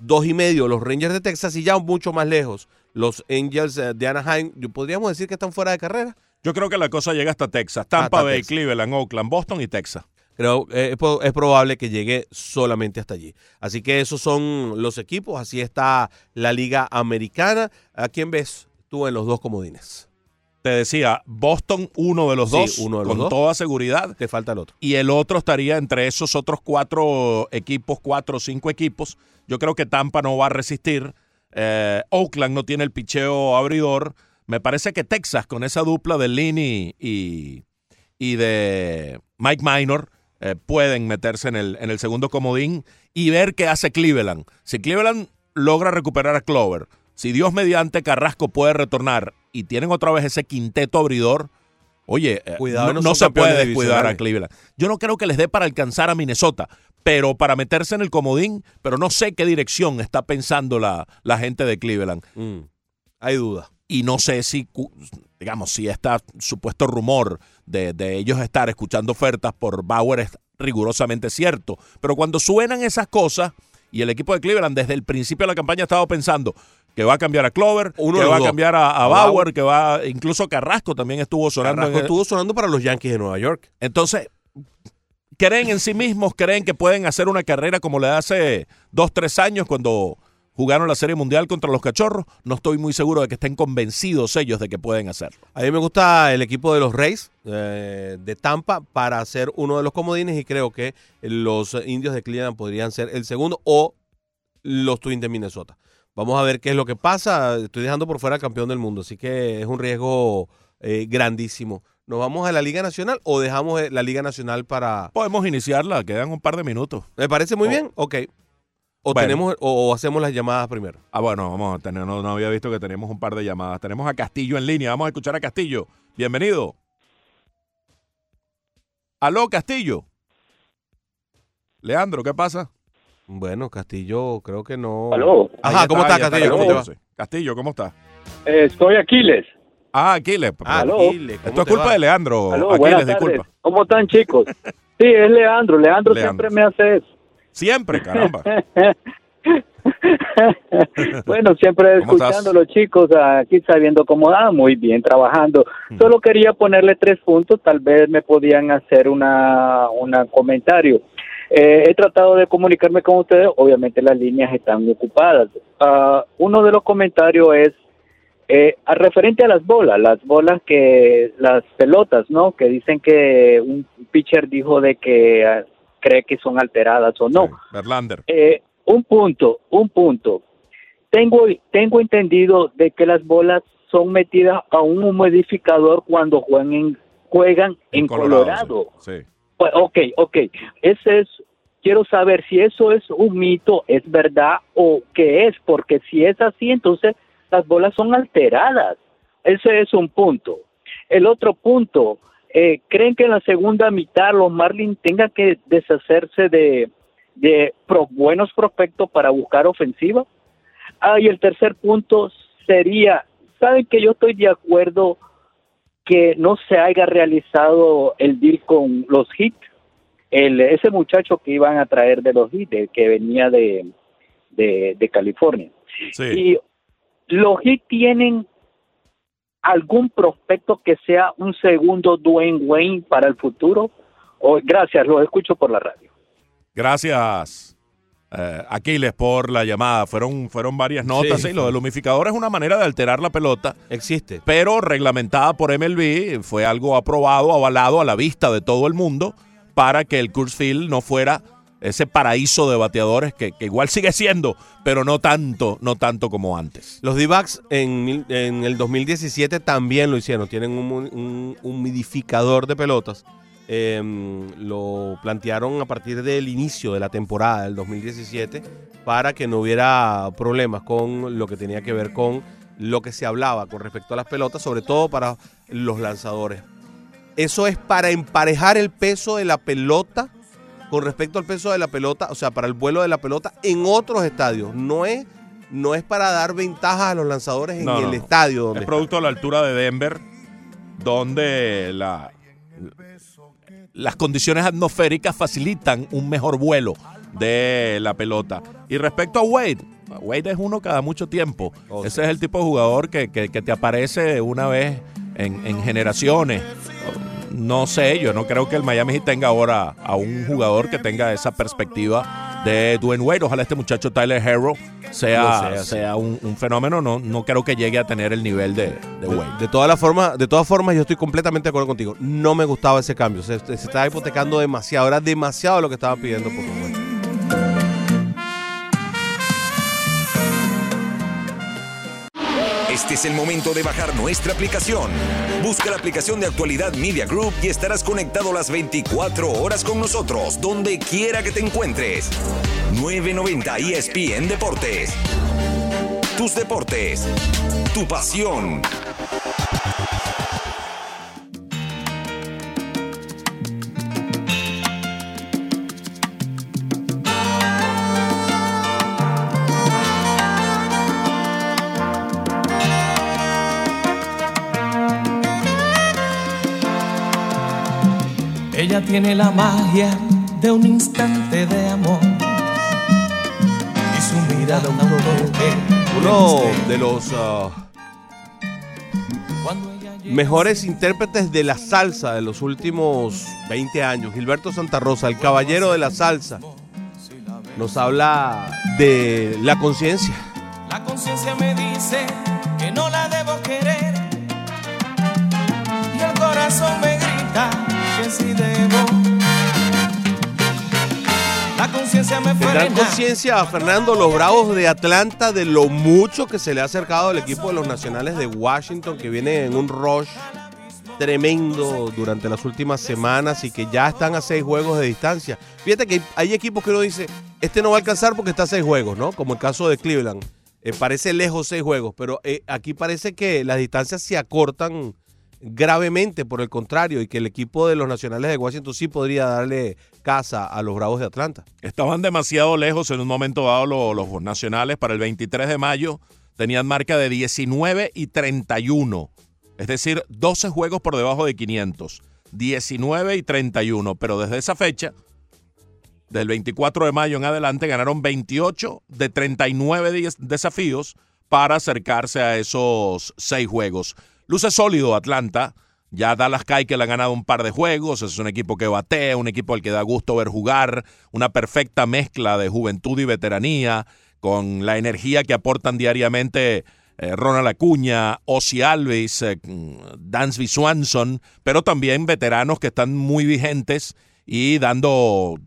dos y medio, los Rangers de Texas y ya mucho más lejos, los Angels eh, de Anaheim, podríamos decir que están fuera de carrera. Yo creo que la cosa llega hasta Texas. Tampa Hasta Bay, Texas. Cleveland, Oakland, Boston y Texas. Creo que es, es probable que llegue solamente hasta allí. Así que esos son los equipos, así está la liga americana. ¿A quién ves tú en los dos comodines? Te decía, Boston uno de los Sí, dos, uno de los con dos. toda seguridad. Te falta el otro. Y el otro estaría entre esos otros cuatro equipos, cuatro o cinco equipos. Yo creo que Tampa no va a resistir. Eh, Oakland no tiene el picheo abridor. Me parece que Texas, con esa dupla de Lini y, y de Mike Minor, eh, pueden meterse en el, en el segundo comodín y ver qué hace Cleveland. Si Cleveland logra recuperar a Clover, si Dios mediante Carrasco puede retornar y tienen otra vez ese quinteto abridor, oye, eh, Cuidado, no, no se puede descuidar a. Cleveland. Yo no creo que les dé para alcanzar a Minnesota, pero para meterse en el comodín, pero no sé qué dirección está pensando la, la gente de Cleveland. Mm, hay duda. Y no sé si, digamos, si este supuesto rumor de, de ellos estar escuchando ofertas por Bauer es rigurosamente cierto. Pero cuando suenan esas cosas, y el equipo de Cleveland desde el principio de la campaña ha estado pensando que va a cambiar a Clover, Uno que de va a cambiar a, Bauer, Bauer. que va, incluso Carrasco también estuvo sonando. Carrasco en- estuvo sonando para los Yankees de Nueva York. entonces, creen en sí mismos, creen que pueden hacer una carrera como le hace dos, tres años cuando jugaron la Serie Mundial contra los Cachorros. No estoy muy seguro de que estén convencidos ellos de que pueden hacerlo. A mí me gusta el equipo de los Rays eh, de Tampa para ser uno de los comodines y creo que los indios de Cleveland podrían ser el segundo o los Twins de Minnesota. Vamos a ver qué es lo que pasa. Estoy dejando por fuera al campeón del mundo, así que es un riesgo eh, grandísimo. ¿Nos vamos a la Liga Nacional o dejamos eh, la Liga Nacional para...? Podemos iniciarla, quedan un par de minutos. ¿Me parece muy Oh. bien? Ok. O, Bueno. tenemos, o, o hacemos las llamadas primero. Ah, bueno, vamos a tener, no, no había visto que teníamos un par de llamadas. Tenemos a Castillo en línea, vamos a escuchar a Castillo. Bienvenido. Aló, Castillo. Leandro, ¿qué pasa? Bueno, Castillo creo que no... Aló. Ajá, ¿cómo está, está, Castillo? ¿Cómo te va? Castillo, ¿cómo está? Eh, estoy Aquiles. Ah, Aquiles. Ah, Aló. Aquiles, ¿cómo Esto es culpa va? de Leandro. Aló, Aquiles, buenas disculpa. tardes. ¿Cómo están, chicos? Sí, es Leandro. Leandro, Leandro. siempre me hace eso. Siempre, caramba. [laughs] bueno, siempre escuchando a los chicos aquí sabiendo cómo ah, muy bien, trabajando. Mm. Solo quería ponerle tres puntos, tal vez me podían hacer una, una comentario. Eh, he tratado de comunicarme con ustedes, obviamente las líneas están ocupadas. Ah, uno de los comentarios es eh, a referente a las bolas, las bolas que, las pelotas, ¿no? Que dicen que un pitcher dijo de que ah, cree que son alteradas o no. Sí, Verlander. Eh, un punto, un punto. Tengo, tengo entendido de que las bolas son metidas a un humidificador cuando juegan en, juegan en Colorado. Sí. sí. Pues, ok, ok. Ese es, quiero saber si eso es un mito, es verdad o qué es, porque si es así, entonces las bolas son alteradas. Ese es un punto. El otro punto, eh, ¿creen que en la segunda mitad los Marlins tengan que deshacerse de, de pro- buenos prospectos para buscar ofensiva? Ah, y el tercer punto sería, ¿saben que yo estoy de acuerdo que no se haya realizado el deal con los hits? El, ese muchacho que iban a traer de los hits, que venía de, de, de California. Sí. Y los hits tienen algún prospecto que sea un segundo Dwayne Wayne para el futuro. O, gracias, los escucho por la radio. Gracias. Eh, Aquiles por la llamada. Fueron, fueron varias notas. Sí. Sí, lo del humificador es una manera de alterar la pelota, Existe. pero reglamentada por MLB. Fue algo aprobado, avalado a la vista de todo el mundo para que el Coors Field no fuera ese paraíso de bateadores que, que igual sigue siendo, pero no tanto, no tanto como antes. Los D-backs en, en el 2017 también lo hicieron. Tienen un, un humidificador de pelotas. Em, lo plantearon a partir del inicio de la temporada del 2017 para que no hubiera problemas con lo que tenía que ver con lo que se hablaba con respecto a las pelotas, sobre todo para los lanzadores. Eso es para emparejar el peso de la pelota con respecto al peso de la pelota, o sea, para el vuelo de la pelota en otros estadios. No es, no es para dar ventajas a los lanzadores en No, el no, estadio. Donde Es producto de la altura de Denver, donde la, las condiciones atmosféricas facilitan un mejor vuelo de la pelota. Y respecto a Wade, Wade es uno cada mucho tiempo. Oh, Ese es el tipo de jugador que, que- que te aparece una vez en, en generaciones. No sé, yo no creo que el Miami tenga ahora a un jugador que tenga esa perspectiva de Dwayne Wade. Ojalá este muchacho Tyler Herro sea, sea, un, un fenómeno. No, no creo que llegue a tener el nivel de, de Wade. De, de todas las formas, de todas formas, yo estoy completamente de acuerdo contigo. No me gustaba ese cambio. Se, se estaba hipotecando demasiado. Era demasiado lo que estaban pidiendo por Wade. Este es el momento de bajar nuestra aplicación. Busca la aplicación de Actualidad Media Group y estarás conectado las 24 horas con nosotros, donde quiera que te encuentres. 990 ESPN Deportes. Tus deportes. Tu pasión. Tiene la magia de un instante de amor. Y su mirada un toque. Uno de los ah, mejores intérpretes de la salsa de los últimos 20 años, Gilberto Santa Rosa, el caballero de la salsa, nos habla de la conciencia. La conciencia me dice que no la debo querer. Y el corazón me grita La conciencia conciencia, Fernando, los Bravos de Atlanta de lo mucho que se le ha acercado al equipo de los Nacionales de Washington, que viene en un rush tremendo durante las últimas semanas y que ya están a seis juegos de distancia. Fíjate que hay, hay equipos que uno dice, este no va a alcanzar porque está a seis juegos, ¿no? Como el caso de Cleveland. Eh, parece lejos seis juegos, pero eh, aquí parece que las distancias se acortan gravemente, por el contrario, y que el equipo de los Nacionales de Washington sí podría darle casa a los Bravos de Atlanta. Estaban demasiado lejos en un momento dado lo- los, nacionales para el 23 de mayo. Tenían marca de 19 y 31. Es decir, 12 juegos por debajo de 500. 19 y 31. Pero desde esa fecha, del 24 de mayo en adelante, ganaron 28 de 39 días- desafíos para acercarse a esos seis juegos. Luce sólido Atlanta. Ya Dallas Keuchel ha ganado un par de juegos. Es un equipo que batea, un equipo al que da gusto ver jugar. Una perfecta mezcla de juventud y veteranía con la energía que aportan diariamente eh, Ronald Acuña, Ozzy Alves, eh, Dansby Swanson, pero también veteranos que están muy vigentes y dando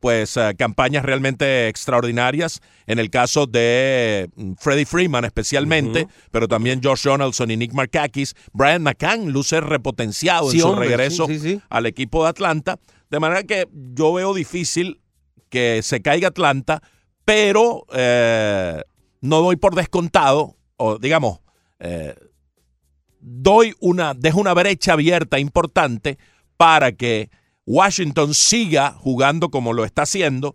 pues eh, campañas realmente extraordinarias en el caso de mm, Freddie Freeman especialmente, pero también Josh Donaldson y Nick Markakis. Brian McCann luce repotenciado Sí, en su hombre, regreso sí, sí, sí. al equipo de Atlanta, de manera que yo veo difícil que se caiga Atlanta, pero eh, no doy por descontado, o digamos, eh, doy una, dejo una brecha abierta importante para que Washington siga jugando como lo está haciendo.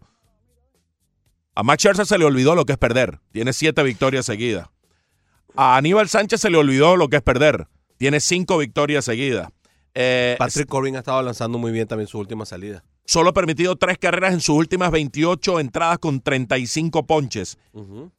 A Max Scherzer se le olvidó lo que es perder. Tiene siete victorias seguidas. A Aníbal Sánchez se le olvidó lo que es perder. Tiene cinco victorias seguidas. Eh, Patrick Corbin ha estado lanzando muy bien también su última salida. Solo ha permitido tres carreras en sus últimas 28 entradas con 35 ponches.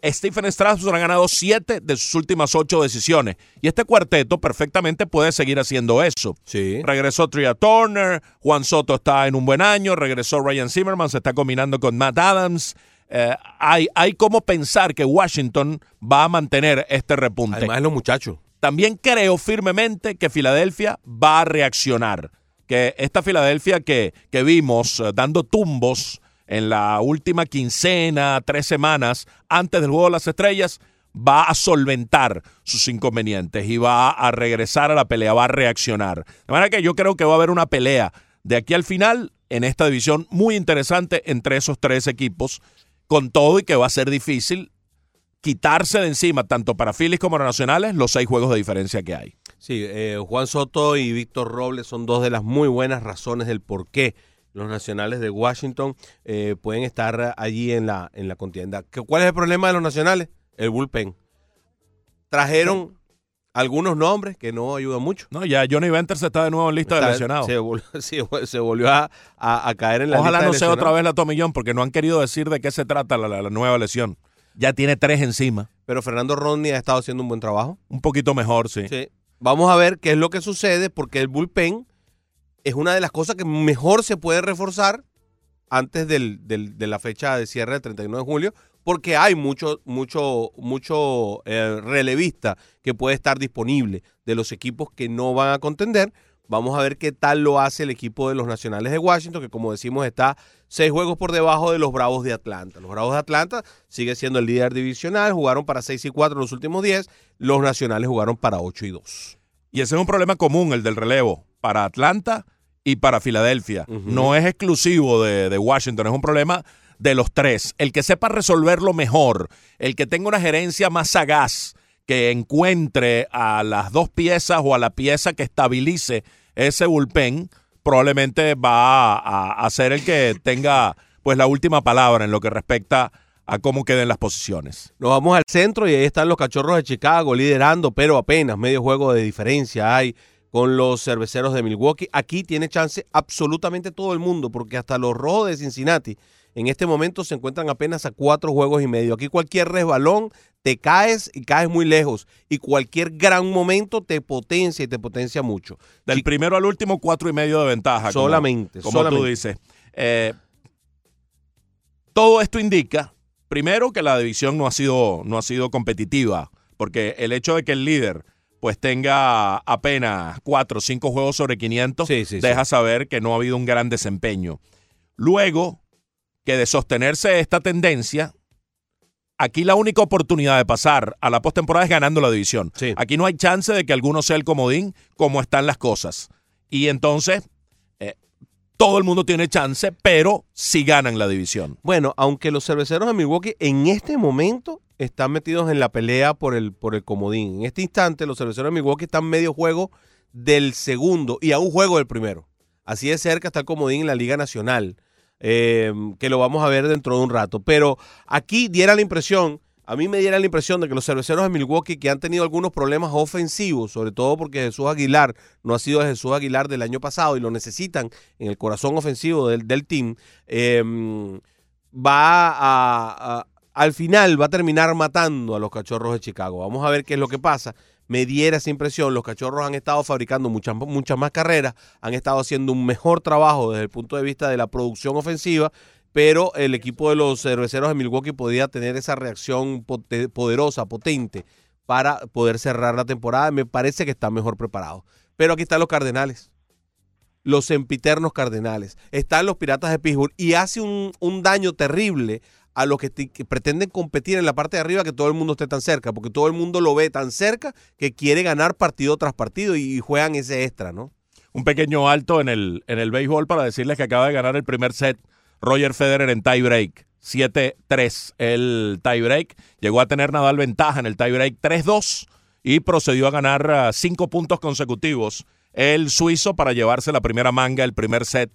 Stephen Strasburg ha ganado siete de sus últimas ocho decisiones. Y este cuarteto perfectamente puede seguir haciendo eso. Sí. Regresó Tria Turner, Juan Soto está en un buen año, regresó Ryan Zimmerman, se está combinando con Matt Adams. eh, hay, hay como pensar que Washington va a mantener este repunte. Además, los muchachos. También creo firmemente que Filadelfia va a reaccionar. Que esta Filadelfia que, que vimos eh, dando tumbos en la última quincena, tres semanas antes del Juego de las Estrellas, va a solventar sus inconvenientes y va a regresar a la pelea, va a reaccionar. De manera que yo creo que va a haber una pelea de aquí al final en esta división muy interesante entre esos tres equipos, con todo y que va a ser difícil quitarse de encima, tanto para Phillies como para Nacionales, los seis juegos de diferencia que hay. Sí, eh, Juan Soto y Víctor Robles son dos de las muy buenas razones del por qué los nacionales de Washington eh, pueden estar allí en la, en la contienda. ¿Qué- ¿Cuál es el problema de los nacionales? El bullpen. Trajeron algunos nombres que no ayudan mucho. No, ya Johnny Venters está de nuevo en lista de lesionados. Se, vol- [laughs] sí, se volvió a, a- a caer en la Ojalá lista no de sea otra vez la Tomillón, porque no han querido decir de qué se trata la, la- la nueva lesión. Ya tiene tres encima. Pero Fernando Rodney ha estado haciendo un buen trabajo. Un poquito mejor, sí. Sí. Vamos a ver qué es lo que sucede, porque el bullpen es una de las cosas que mejor se puede reforzar antes de la fecha de cierre del 31 de julio, porque hay mucho, mucho, mucho eh, relevista que puede estar disponible de los equipos que no van a contender. Vamos a ver qué tal lo hace el equipo de los Nacionales de Washington, que como decimos está seis juegos por debajo de los Bravos de Atlanta. Los Bravos de Atlanta sigue siendo el líder divisional, jugaron para 6 y 4 en los últimos 10, los Nacionales jugaron para 8 y 2. Y ese es un problema común, el del relevo, para Atlanta y para Filadelfia. No es exclusivo de, de Washington, es un problema de los tres. El que sepa resolverlo mejor, el que tenga una gerencia más sagaz, que encuentre a las dos piezas o a la pieza que estabilice ese bullpen, probablemente va a, ser el que tenga pues la última palabra en lo que respecta a cómo queden las posiciones. Nos vamos al centro y ahí están los cachorros de Chicago liderando, pero apenas medio juego de diferencia hay con los cerveceros de Milwaukee. Aquí tiene chance absolutamente todo el mundo, porque hasta los rojos de Cincinnati en este momento se encuentran apenas a cuatro juegos y medio. Aquí cualquier resbalón te caes y caes muy lejos. Y cualquier gran momento te potencia y te potencia mucho. Del primero al último, cuatro y medio de ventaja. Solamente, Como, tú solamente. dices. Eh, todo esto indica, primero, que la división no ha sido, no ha sido competitiva. Porque el hecho de que el líder pues tenga apenas cuatro o cinco juegos sobre 500 Sí, sí, deja saber que no ha habido un gran desempeño. Luego, que de sostenerse esta tendencia, aquí la única oportunidad de pasar a la postemporada es ganando la división. Sí. Aquí no hay chance de que alguno sea el comodín como están las cosas. Y entonces, eh, todo el mundo tiene chance, pero si ganan la división. Bueno, aunque los cerveceros de Milwaukee en este momento están metidos en la pelea por el, por el comodín. En este instante, los cerveceros de Milwaukee están medio juego del segundo y a un juego del primero. Así de cerca está el comodín en la Liga Nacional, eh, que lo vamos a ver dentro de un rato. Pero aquí diera la impresión, a mí me diera la impresión de que los cerveceros de Milwaukee, que han tenido algunos problemas ofensivos, sobre todo porque Jesús Aguilar no ha sido Jesús Aguilar del año pasado y lo necesitan en el corazón ofensivo del, del team, eh, va a, a- al final va a terminar matando a los cachorros de Chicago. Vamos a ver qué es lo que pasa. Me diera esa impresión. Los cachorros han estado fabricando muchas, muchas más carreras, han estado haciendo un mejor trabajo desde el punto de vista de la producción ofensiva, pero el equipo de los cerveceros de Milwaukee podía tener esa reacción poderosa, potente, para poder cerrar la temporada. Me parece que están mejor preparados. Pero aquí están los Cardenales los sempiternos cardenales, están los piratas de Pittsburgh y hace un, un daño terrible a los que, pretenden competir en la parte de arriba que todo el mundo esté tan cerca, porque todo el mundo lo ve tan cerca que quiere ganar partido tras partido y, juegan ese extra, ¿no? Un pequeño alto en el, en el béisbol para decirles que acaba de ganar el primer set Roger Federer en tie break. 7-3 el tie break. Llegó a tener Nadal ventaja en el tie break 3-2 y procedió a ganar ah, cinco puntos consecutivos el suizo para llevarse la primera manga, el primer set.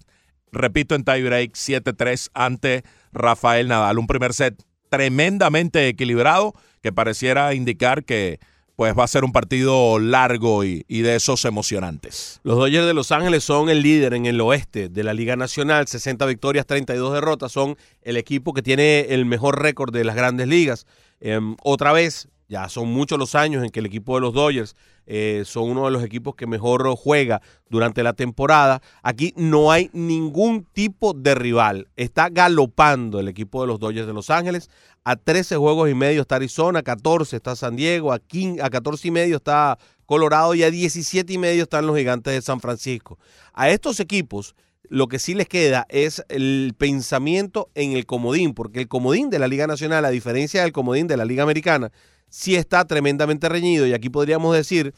Repito, en tie break 7-3 ante Rafael Nadal. Un primer set tremendamente equilibrado que pareciera indicar que pues va a ser un partido largo y, y de esos emocionantes. Los Dodgers de Los Ángeles son el líder en el oeste de la Liga Nacional, 60 victorias, 32 derrotas, son el equipo que tiene el mejor récord de las grandes ligas. Em, otra vez Ya son muchos los años en que el equipo de los Dodgers eh, son uno de los equipos que mejor juega durante la temporada. Aquí no hay ningún tipo de rival. Está galopando el equipo de los Dodgers de Los Ángeles. A 13 juegos y medio está Arizona, a 14 está San Diego, a, 15, a 14 y medio está Colorado y a 17 y medio están los gigantes de San Francisco. A estos equipos lo que sí les queda es el pensamiento en el comodín, porque el comodín de la Liga Nacional, a diferencia del comodín de la Liga Americana, sí está tremendamente reñido y aquí podríamos decir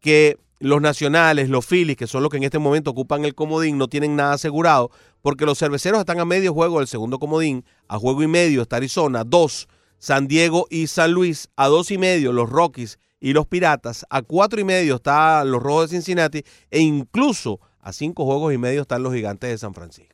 que los nacionales, los Phillies, que son los que en este momento ocupan el comodín, no tienen nada asegurado, porque los cerveceros están a medio juego del segundo comodín, a juego y medio está Arizona, dos, San Diego y San Luis, a dos y medio los Rockies y los Piratas, a cuatro y medio están los Rojos de Cincinnati e incluso a cinco juegos y medio están los Gigantes de San Francisco.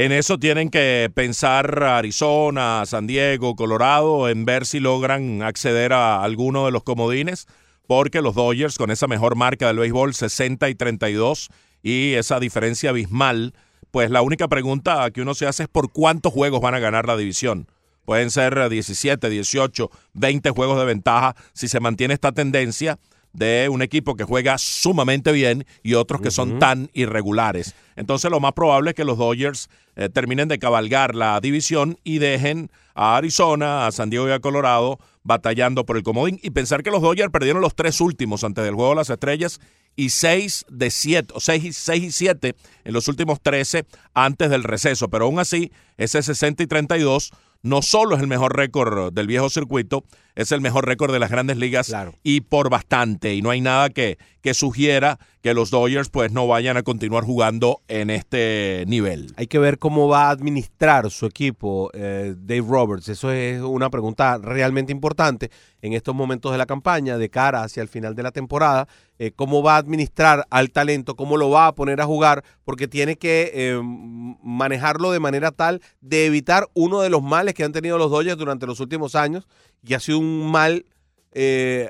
En eso tienen que pensar Arizona, San Diego, Colorado, en ver si logran acceder a alguno de los comodines, porque los Dodgers con esa mejor marca del béisbol, 60 y 32, y esa diferencia abismal, pues la única pregunta que uno se hace es por cuántos juegos van a ganar la división. Pueden ser 17, 18, 20 juegos de ventaja si se mantiene esta tendencia de un equipo que juega sumamente bien y otros que son tan irregulares. Entonces lo más probable es que los Dodgers eh, terminen de cabalgar la división y dejen a Arizona, a San Diego y a Colorado batallando por el comodín y pensar que los Dodgers perdieron los tres últimos antes del juego de las estrellas y seis de siete, o y siete en los últimos 13 antes del receso. Pero aún así, ese 60 y 32 no solo es el mejor récord del viejo circuito, es el mejor récord de las grandes ligas y por bastante. Y no hay nada que, que sugiera que los Dodgers pues no vayan a continuar jugando en este nivel. Hay que ver cómo va a administrar su equipo eh, Dave Roberts. Eso es una pregunta realmente importante en estos momentos de la campaña, de cara hacia el final de la temporada. Eh, cómo va a administrar al talento, cómo lo va a poner a jugar, porque tiene que eh, manejarlo de manera tal de evitar uno de los males que han tenido los Dodgers durante los últimos años, y ha sido un mal eh,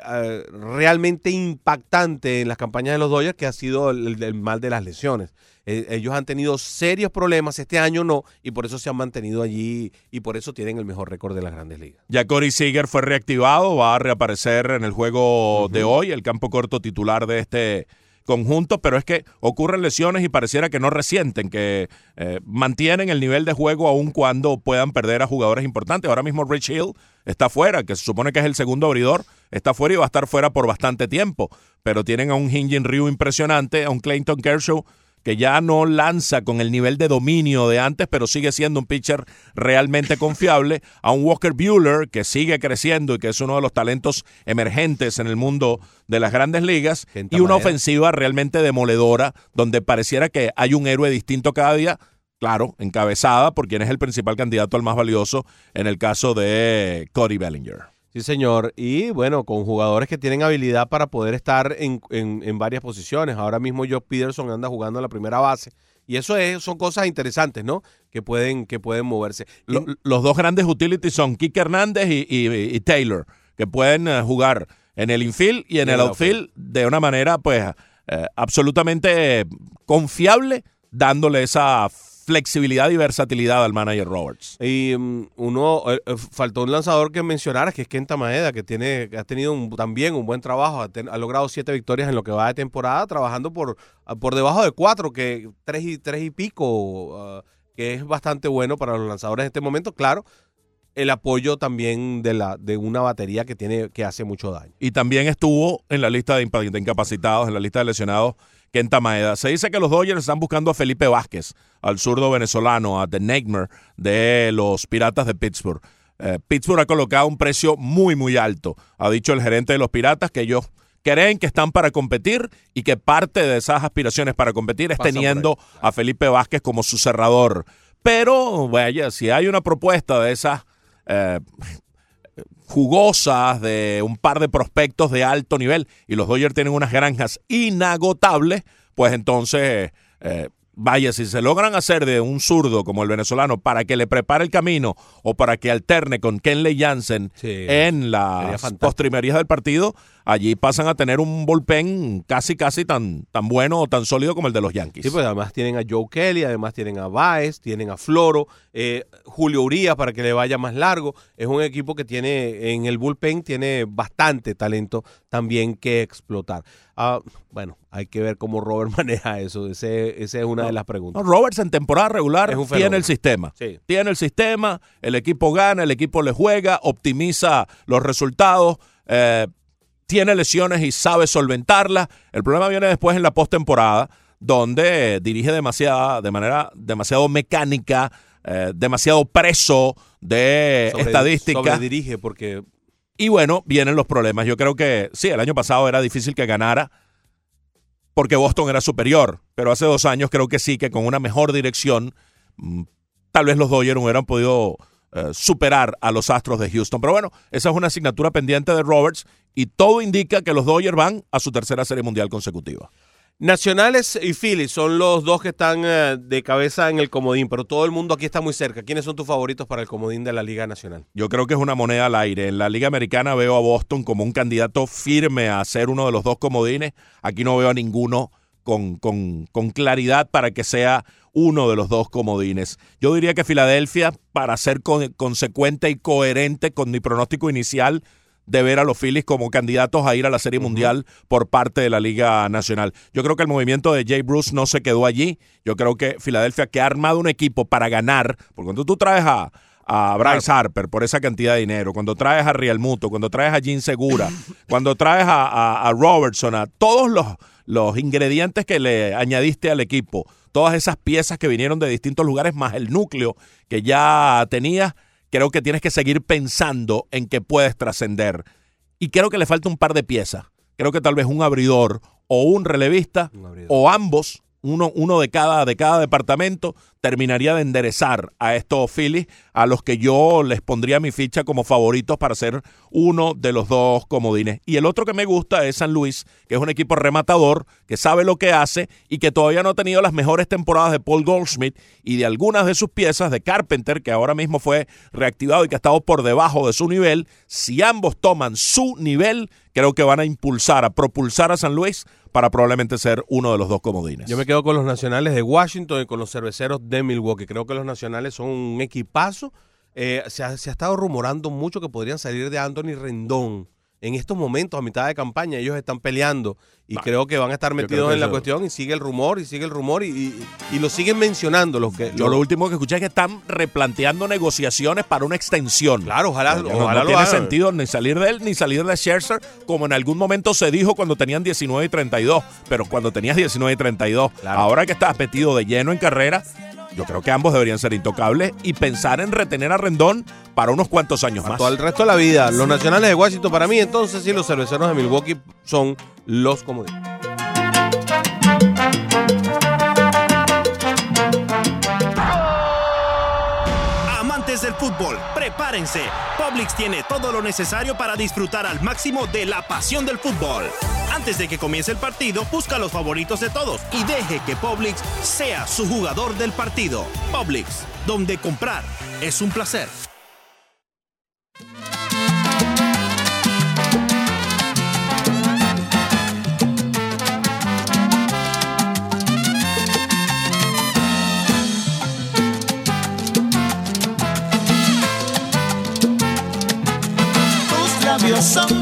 realmente impactante en las campañas de los Dodgers, que ha sido el, mal de las lesiones. Eh, ellos han tenido serios problemas, este año no, y por eso se han mantenido allí y por eso tienen el mejor récord de las grandes ligas. Ya Corey Seager fue reactivado, va a reaparecer en el juego de hoy, el campo corto titular de este conjunto, pero es que ocurren lesiones y pareciera que no resienten, que eh, mantienen el nivel de juego aun cuando puedan perder a jugadores importantes. Ahora mismo Rich Hill está fuera, que se supone que es el segundo abridor, está fuera y va a estar fuera por bastante tiempo, pero tienen a un Hinjin Ryu impresionante, a un Clayton Kershaw que ya no lanza con el nivel de dominio de antes, pero sigue siendo un pitcher realmente confiable, a un Walker Bueller que sigue creciendo y que es uno de los talentos emergentes en el mundo de las grandes ligas, y una ofensiva realmente demoledora, donde pareciera que hay un héroe distinto cada día, claro, encabezada por quien es el principal candidato al más valioso en el caso de Cody Bellinger. Sí, señor. Y bueno, con jugadores que tienen habilidad para poder estar en, en, varias posiciones. Ahora mismo Joe Peterson anda jugando en la primera base. Y eso es, son cosas interesantes, ¿no? Que pueden, que pueden moverse. los dos grandes utilities son Kike Hernández y, Taylor, que pueden eh, jugar en el infield y en el, outfield de una manera, pues, eh, absolutamente confiable, dándole esa flexibilidad y versatilidad al manager Roberts. Y mm, uno, eh, eh, faltó un lanzador que mencionara, que es Kenta Maeda, que tiene, ha tenido también un buen trabajo, ha, logrado siete victorias en lo que va de temporada, trabajando por, ah, por debajo de cuatro, que tres y, tres y pico, ah, que es bastante bueno para los lanzadores en este momento, claro el apoyo también de la de una batería que tiene que hace mucho daño. Y también estuvo en la lista de incapacitados, en la lista de lesionados Kenta Maeda. Se dice que los Dodgers están buscando a Felipe Vázquez, al zurdo venezolano, a The Nightmare de los Piratas de Pittsburgh. Eh, Pittsburgh ha colocado un precio muy, muy alto. Ha dicho el gerente de los Piratas que ellos creen que están para competir y que parte de esas aspiraciones para competir es teniendo a Felipe Vázquez como su cerrador. Pero, vaya, si hay una propuesta de esas eh, jugosas de un par de prospectos de alto nivel y los Dodgers tienen unas granjas inagotables, pues entonces, eh, vaya, si se logran hacer de un zurdo como el venezolano para que le prepare el camino o para que alterne con Kenley Jansen en las postrimerías del partido, allí pasan a tener un bullpen casi, casi tan, tan bueno o tan sólido como el de los Yankees. Sí, pues además tienen a Joe Kelly, además tienen a Baez, tienen a Floro, eh, Julio Urias para que le vaya más largo. Es un equipo que tiene en el bullpen tiene bastante talento también que explotar. Ah, bueno, hay que ver cómo Robert [laughs] maneja eso. Ese, esa es una de las preguntas. No, Roberts en temporada regular tiene el sistema. Sí. Tiene el sistema, el equipo gana, el equipo le juega, optimiza los resultados, eh, tiene lesiones y sabe solventarlas. El problema viene después en la postemporada, donde dirige demasiada, de manera demasiado mecánica, eh, demasiado preso de Sobre- estadística. Sobredirige porque Y bueno, vienen los problemas. Yo creo que sí, el año pasado era difícil que ganara porque Boston era superior, pero hace dos años creo que sí, que con una mejor dirección, mm, tal vez los Dodgers hubieran podido eh, superar a los Astros de Houston. Pero bueno, esa es una asignatura pendiente de Roberts y todo indica que los Dodgers van a su tercera serie mundial consecutiva. Nacionales y Phillies son los dos que están eh, de cabeza en el comodín, pero todo el mundo aquí está muy cerca. ¿Quiénes son tus favoritos para el comodín de la Liga Nacional? Yo creo que es una moneda al aire. En la Liga Americana veo a Boston como un candidato firme a ser uno de los dos comodines. Aquí no veo a ninguno con, con- con claridad para que sea uno de los dos comodines. Yo diría que Filadelfia, para ser con- consecuente y coherente con mi pronóstico inicial, de ver a los Phillies como candidatos a ir a la Serie Mundial por parte de la Liga Nacional. Yo creo que el movimiento de Jay Bruce no se quedó allí. Yo creo que Filadelfia, que ha armado un equipo para ganar, porque cuando tú traes a, a Bryce Harper por esa cantidad de dinero, cuando traes a Real Muto, cuando traes a Jim Segura, cuando traes a, a- a Robertson, a todos los, los ingredientes que le añadiste al equipo, todas esas piezas que vinieron de distintos lugares, más el núcleo que ya tenías, creo que tienes que seguir pensando en que puedes trascender. Y creo que le falta un par de piezas. Creo que tal vez un abridor o un relevista o ambos, uno, uno de, cada, de cada departamento, terminaría de enderezar a estos Phillies, a los que yo les pondría mi ficha como favoritos para ser uno de los dos comodines. Y el otro que me gusta es San Luis, que es un equipo rematador, que sabe lo que hace y que todavía no ha tenido las mejores temporadas de Paul Goldschmidt y de algunas de sus piezas de Carpenter, que ahora mismo fue reactivado y que ha estado por debajo de su nivel. Si ambos toman su nivel, creo que van a impulsar, a propulsar a San Luis para probablemente ser uno de los dos comodines. Yo me quedo con los nacionales de Washington y con los cerveceros de Milwaukee. Creo que los nacionales son un equipazo. Eh, se, ha, se ha estado rumorando mucho que podrían salir de Anthony Rendón. En estos momentos, a mitad de campaña, ellos están peleando y creo que van a estar metidos en la eso- cuestión y sigue el rumor y sigue el rumor y, y- y lo siguen mencionando. Los que, Yo los- lo último que escuché es que están replanteando negociaciones para una extensión. Claro, ojalá, No, no ojalá lo tiene hagan. sentido ni salir de él ni salir de Scherzer, como en algún momento se dijo cuando tenían 19 y 32. Pero cuando tenías 19 y 32, ahora que estás metido de lleno en carrera, yo creo que ambos deberían ser intocables y pensar en retener a Rendón para unos cuantos años más. Todo el resto de la vida. Los nacionales de Washington para mí, entonces sí, los cerveceros de Milwaukee son los comodines. Amantes del fútbol, prepárense. Publix tiene todo lo necesario para disfrutar al máximo de la pasión del fútbol. Antes de que comience el partido, busca los favoritos de todos y deje que Publix sea su jugador del partido. Publix, donde comprar es un placer. Son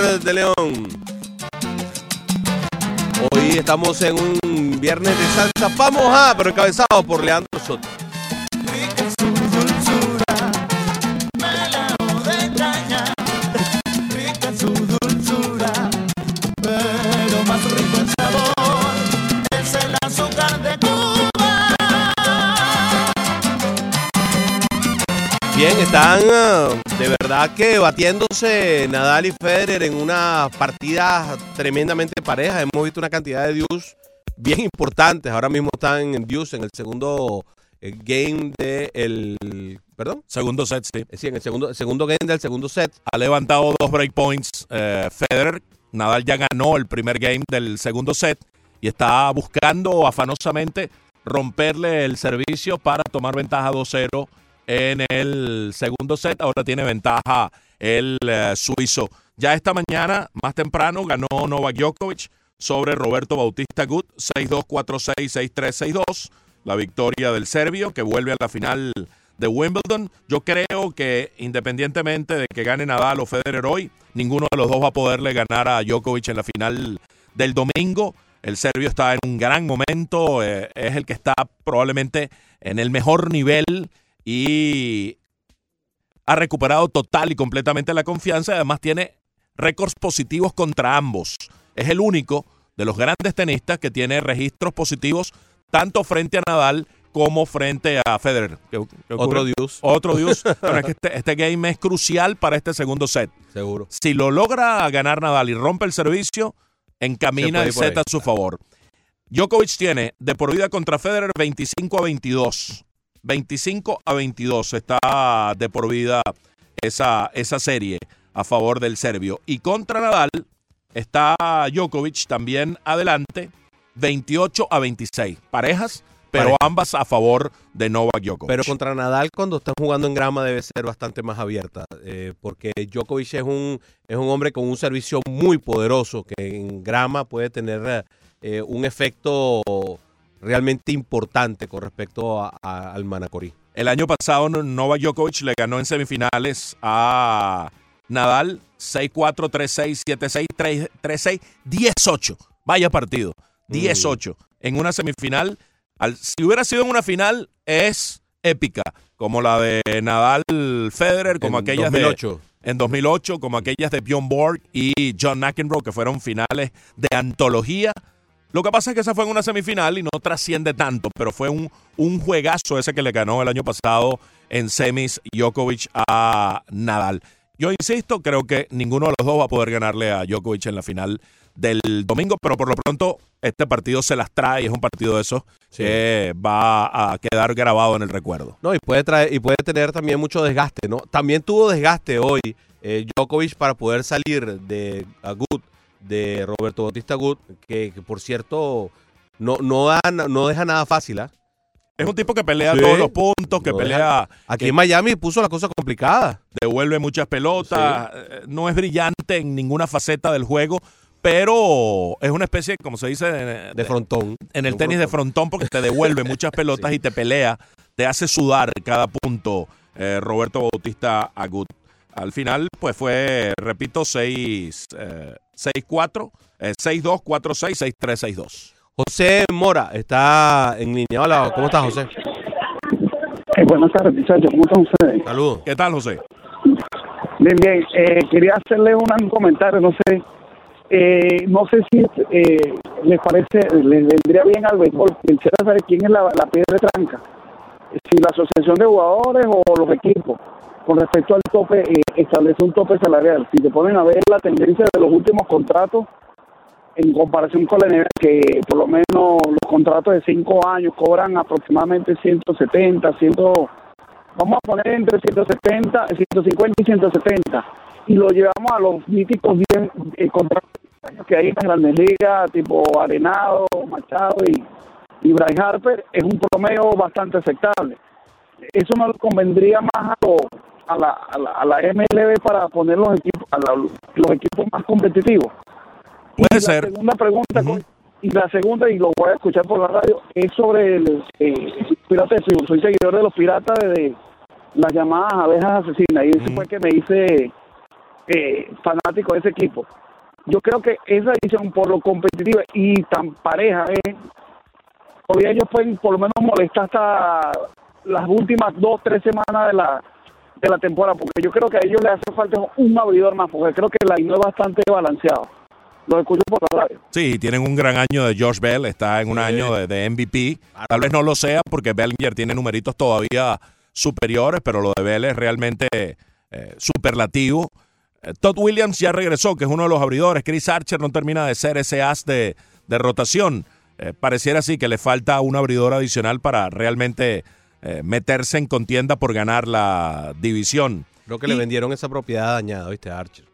de León. Hoy estamos en un viernes de salsa pa' mojar, pero encabezado por Leandro Soto. Bien, están ah, de verdad que batiéndose Nadal y Federer en una partida tremendamente pareja. Hemos visto una cantidad de deuce bien importantes. Ahora mismo están en deuce en el segundo eh, game del... ¿Perdón? Segundo set, sí. Sí, en el segundo, segundo game del segundo set. Ha levantado dos breakpoints eh, Federer. Nadal ya ganó el primer game del segundo set y está buscando afanosamente romperle el servicio para tomar ventaja 2-0 en el segundo set. Ahora tiene ventaja el eh, suizo. Ya esta mañana, más temprano, ganó Novak Djokovic sobre Roberto Bautista Gut, 6-2, 4-6, 6-3, 6-2. La victoria del serbio que vuelve a la final de Wimbledon. Yo creo que independientemente de que gane Nadal o Federer hoy, ninguno de los dos va a poderle ganar a Djokovic en la final del domingo. El serbio está en un gran momento, eh, es el que está probablemente en el mejor nivel y ha recuperado total y completamente la confianza además tiene récords positivos contra ambos. Es el único de los grandes tenistas que tiene registros positivos tanto frente a Nadal como frente a Federer. ¿Qué- qué ocurre? Otro deuce. Otro deuce. [laughs] Pero es que este, este game es crucial para este segundo set. Seguro. Si lo logra ganar Nadal y rompe el servicio, encamina Se el set ahí. a su favor. Djokovic tiene de por vida contra Federer 25 a 22. 25 a 22 está de por vida esa, esa serie a favor del serbio. Y contra Nadal está Djokovic también adelante 28 a 26. Parejas, pero Pareja. ambas a favor de Novak Djokovic. Pero contra Nadal cuando están jugando en grama debe ser bastante más abierta, eh, porque Djokovic es un, es un hombre con un servicio muy poderoso que en grama puede tener eh, un efecto realmente importante con respecto a- a- al Manacorí. El año pasado Novak Djokovic le ganó en semifinales a Nadal 6-4, 3-6, 7-6, 3- 3-6, 18. Vaya partido. 18. En una semifinal. Al- si hubiera sido en una final, es épica. Como la de Nadal Federer, como En aquellas 2008. de. En 2008, como aquellas de Bjorn Borg y John McEnroe, que fueron finales de antología. Lo que pasa es que esa fue en una semifinal y no trasciende tanto, pero fue un, un juegazo ese que le ganó el año pasado en semis Djokovic a Nadal. Yo insisto, creo que ninguno de los dos va a poder ganarle a Djokovic en la final del domingo, pero por lo pronto este partido se las trae, es un partido de esos que va a quedar grabado en el recuerdo. No, y puede traer, y puede tener también mucho desgaste, ¿no? También tuvo desgaste hoy eh, Djokovic para poder salir de Agut, de Roberto Bautista Agut, que, que, por cierto no, no, da- no deja nada fácil, ¿ah? Es un tipo que pelea Sí. todos los puntos, que No pelea, deja- Aquí que en Miami puso la cosa complicada. devuelve muchas pelotas, eh, no es brillante en ninguna faceta del juego, pero es una especie, como se dice, de, De frontón. en el tenis de frontón porque te devuelve muchas [laughs] pelotas Sí. y te pelea, te hace sudar cada punto eh, Roberto Bautista Agut. Al final, pues fue, repito, 6, eh, 6-4, eh, 6-2, 4-6, 6-3, 6-2. José Mora está en línea. Hola, ¿cómo estás, José? Eh, buenas tardes, muchachos. ¿Cómo están ustedes? Saludos. ¿Qué tal, José? Bien, bien. Eh, quería hacerle un, un comentario, no sé. Eh, no sé si eh, les parece, les vendría bien al béisbol. Quisiera saber quién es la, la piedra de tranca. Si la asociación de jugadores o los equipos. Con respecto al tope, eh, establece un tope salarial. Si se ponen a ver la tendencia de los últimos contratos, en comparación con la NBA, que por lo menos los contratos de cinco años cobran aproximadamente 170, 100, vamos a poner entre 170, 150 y 170, y lo llevamos a los míticos 10 eh, contratos que hay en las grandes ligas, tipo Arenado, Machado y, y Bryce Harper, es un promedio bastante aceptable. Eso no le convendría más a, lo- a, la, a, la, a la MLB para poner los equipos, a la- los equipos más competitivos. Puede y la ser. segunda pregunta, y la segunda, y lo voy a escuchar por la radio, es sobre el eh, pirata de. Soy seguidor de los piratas desde las llamadas abejas asesinas, y ese fue que me hice eh, fanático de ese equipo. Yo creo que esa edición, por lo competitiva y tan pareja, es, todavía ellos pueden por lo menos molestar hasta las últimas dos, tres semanas de la de la temporada, porque yo creo que a ellos les hace falta un abridor más, porque creo que la INO es bastante balanceado. Lo escucho por la radio. Sí, tienen un gran año de Josh Bell, está en un año de, de MVP. Tal vez no lo sea porque Bellinger tiene numeritos todavía superiores, pero lo de Vela es realmente eh, superlativo. Eh, Todd Williams ya regresó, que es uno de los abridores. Chris Archer no termina de ser ese as de, de rotación. Eh, pareciera así que le falta un abridor adicional para realmente eh, meterse en contienda por ganar la división. Creo que le vendieron esa propiedad dañada, ¿viste? Archer.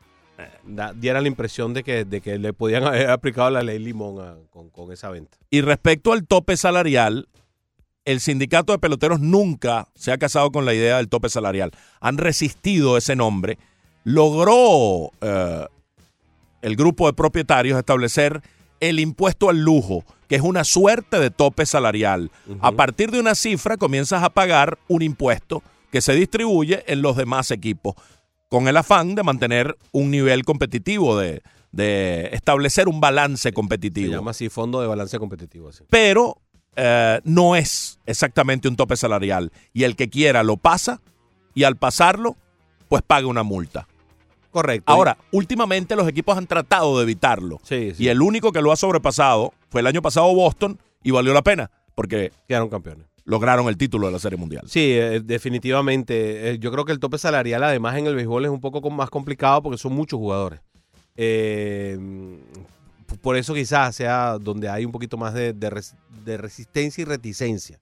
Da- diera la impresión de que, de que le podían haber aplicado la ley Limón a- con, con esa venta. Y respecto al tope salarial, el sindicato de peloteros nunca se ha casado con la idea del tope salarial. Han resistido ese nombre. Logró eh, el grupo de propietarios establecer el impuesto al lujo, que es una suerte de tope salarial. A partir de una cifra comienzas a pagar un impuesto que se distribuye en los demás equipos, con el afán de mantener un nivel competitivo, de, de establecer un balance Se competitivo llama así Fondo de Balance Competitivo. así. pero eh, no es exactamente un tope salarial. Y el que quiera lo pasa y al pasarlo, pues paga una multa. Correcto. Ahora, últimamente los equipos han tratado de evitarlo. Sí, sí. Y el único que lo ha sobrepasado fue el año pasado Boston y valió la pena porque Quedaron campeones. lograron el título de la Serie Mundial. Sí, eh, definitivamente. Eh, yo creo que el tope salarial, además, en el béisbol es un poco más complicado porque son muchos jugadores. Eh, por eso quizás sea donde hay un poquito más de, de res- de resistencia y reticencia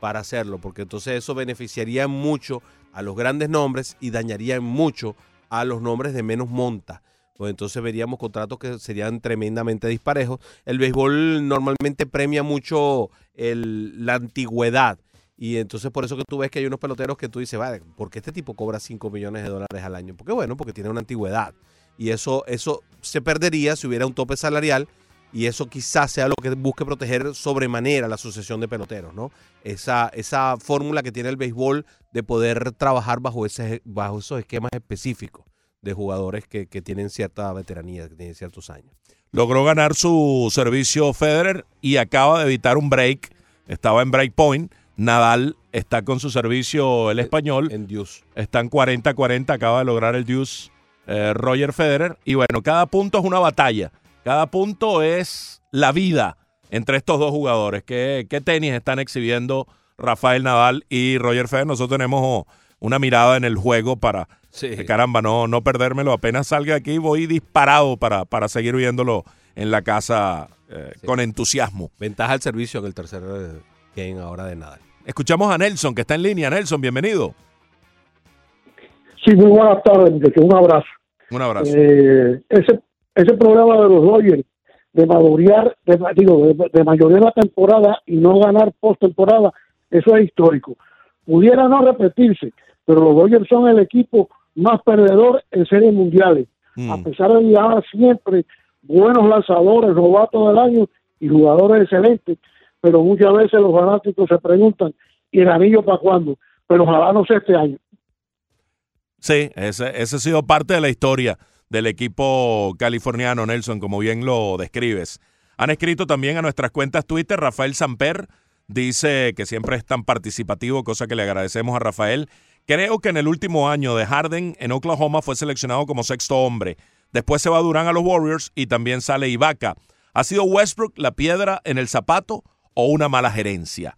para hacerlo, porque entonces eso beneficiaría mucho a los grandes nombres y dañaría mucho a los nombres de menos monta. Pues entonces veríamos contratos que serían tremendamente disparejos. El béisbol normalmente premia mucho el- la antigüedad. Y entonces por eso que tú ves que hay unos peloteros que tú dices, vale, ¿por qué este tipo cobra 5 millones de dólares al año? Porque bueno, porque tiene una antigüedad. Y eso, eso se perdería si hubiera un tope salarial y eso quizás sea lo que busque proteger sobremanera la asociación de peloteros, ¿no? Esa, esa fórmula que tiene el béisbol de poder trabajar bajo, ese, bajo esos esquemas específicos de jugadores que, que tienen cierta veteranía, que tienen ciertos años. Logró ganar su servicio Federer y acaba de evitar un break. Estaba en break point. Nadal está con su servicio el español. En Deuce. Están 40-40, acaba de lograr el deuce eh, Roger Federer. Y bueno, cada punto es una batalla. Cada punto es la vida entre estos dos jugadores. ¿Qué, qué tenis están exhibiendo Rafael Nadal y Roger Federer? Nosotros tenemos una mirada en el juego para, Sí. eh, caramba, no, no perdérmelo. Apenas salga aquí voy disparado para, para seguir viéndolo en la casa eh, Sí. con entusiasmo. Ventaja al servicio en el tercer eh, game ahora de Nadal. Escuchamos a Nelson, que está en línea. Nelson, bienvenido. Sí, muy buenas tardes. Un abrazo. Un abrazo. Eh, ese, ese programa de los Dodgers de madurear, de, digo, de, de mayoría la temporada y no ganar postemporada, eso es histórico. Pudiera no repetirse, pero los Dodgers son el equipo más perdedor en series mundiales, Mm. a pesar de llevar siempre buenos lanzadores, novatos del año y jugadores excelentes, pero muchas veces los fanáticos se preguntan, ¿y el anillo para cuándo? Pero ojalá no sea este año. Sí, ese, ese ha sido parte de la historia del equipo californiano, Nelson, como bien lo describes. Han escrito también a nuestras cuentas Twitter, Rafael Samper dice que siempre es tan participativo, cosa que le agradecemos a Rafael. Creo que en el último año de Harden en Oklahoma fue seleccionado como sexto hombre. Después se va Durán a los Warriors y también sale Ibaka. ¿Ha sido Westbrook la piedra en el zapato o una mala gerencia?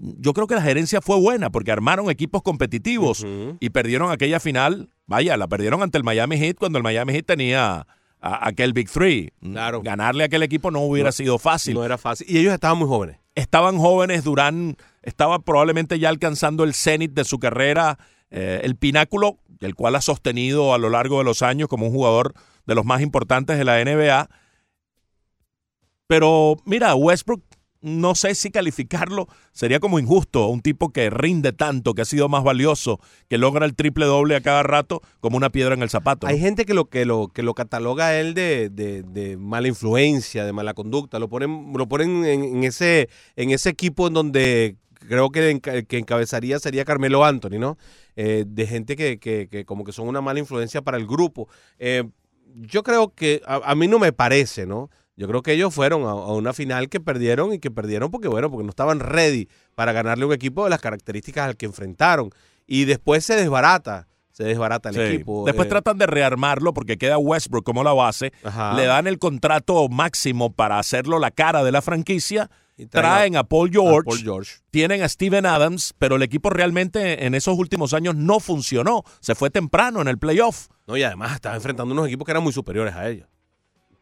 Yo creo que la gerencia fue buena porque armaron equipos competitivos y perdieron aquella final. Vaya, la perdieron ante el Miami Heat cuando el Miami Heat tenía a- aquel Big Three. Claro. Ganarle a aquel equipo no hubiera No, sido fácil. No era fácil. Y ellos estaban muy jóvenes. Estaban jóvenes, Durán estaba probablemente ya alcanzando el cenit de su carrera, eh, el pináculo, el cual ha sostenido a lo largo de los años como un jugador de los más importantes de la NBA. Pero mira, Westbrook, no sé si calificarlo sería como injusto. Un tipo que rinde tanto, que ha sido más valioso, que logra el triple doble a cada rato, como una piedra en el zapato. ¿no? Hay gente que lo que lo que lo cataloga a él de, de- de mala influencia, de mala conducta. Lo ponen, lo ponen en, en ese, en ese equipo en donde creo que el que encabezaría sería Carmelo Anthony, ¿no? Eh, de gente que, que- que como que son una mala influencia para el grupo. Eh, yo creo que a, a mí no me parece, ¿no? Yo creo que ellos fueron a, a una final que perdieron y que perdieron porque, bueno, porque no estaban ready para ganarle un equipo de las características al que enfrentaron. Y después se desbarata, se desbarata el Sí. equipo. Después eh, tratan de rearmarlo porque queda Westbrook como la base. Ajá. Le dan el contrato máximo para hacerlo la cara de la franquicia traen a Paul George, Paul George. tienen a Steven Adams, pero el equipo realmente en esos últimos años no funcionó. Se fue temprano en el playoff. No, y además estaba enfrentando unos equipos que eran muy superiores a ellos.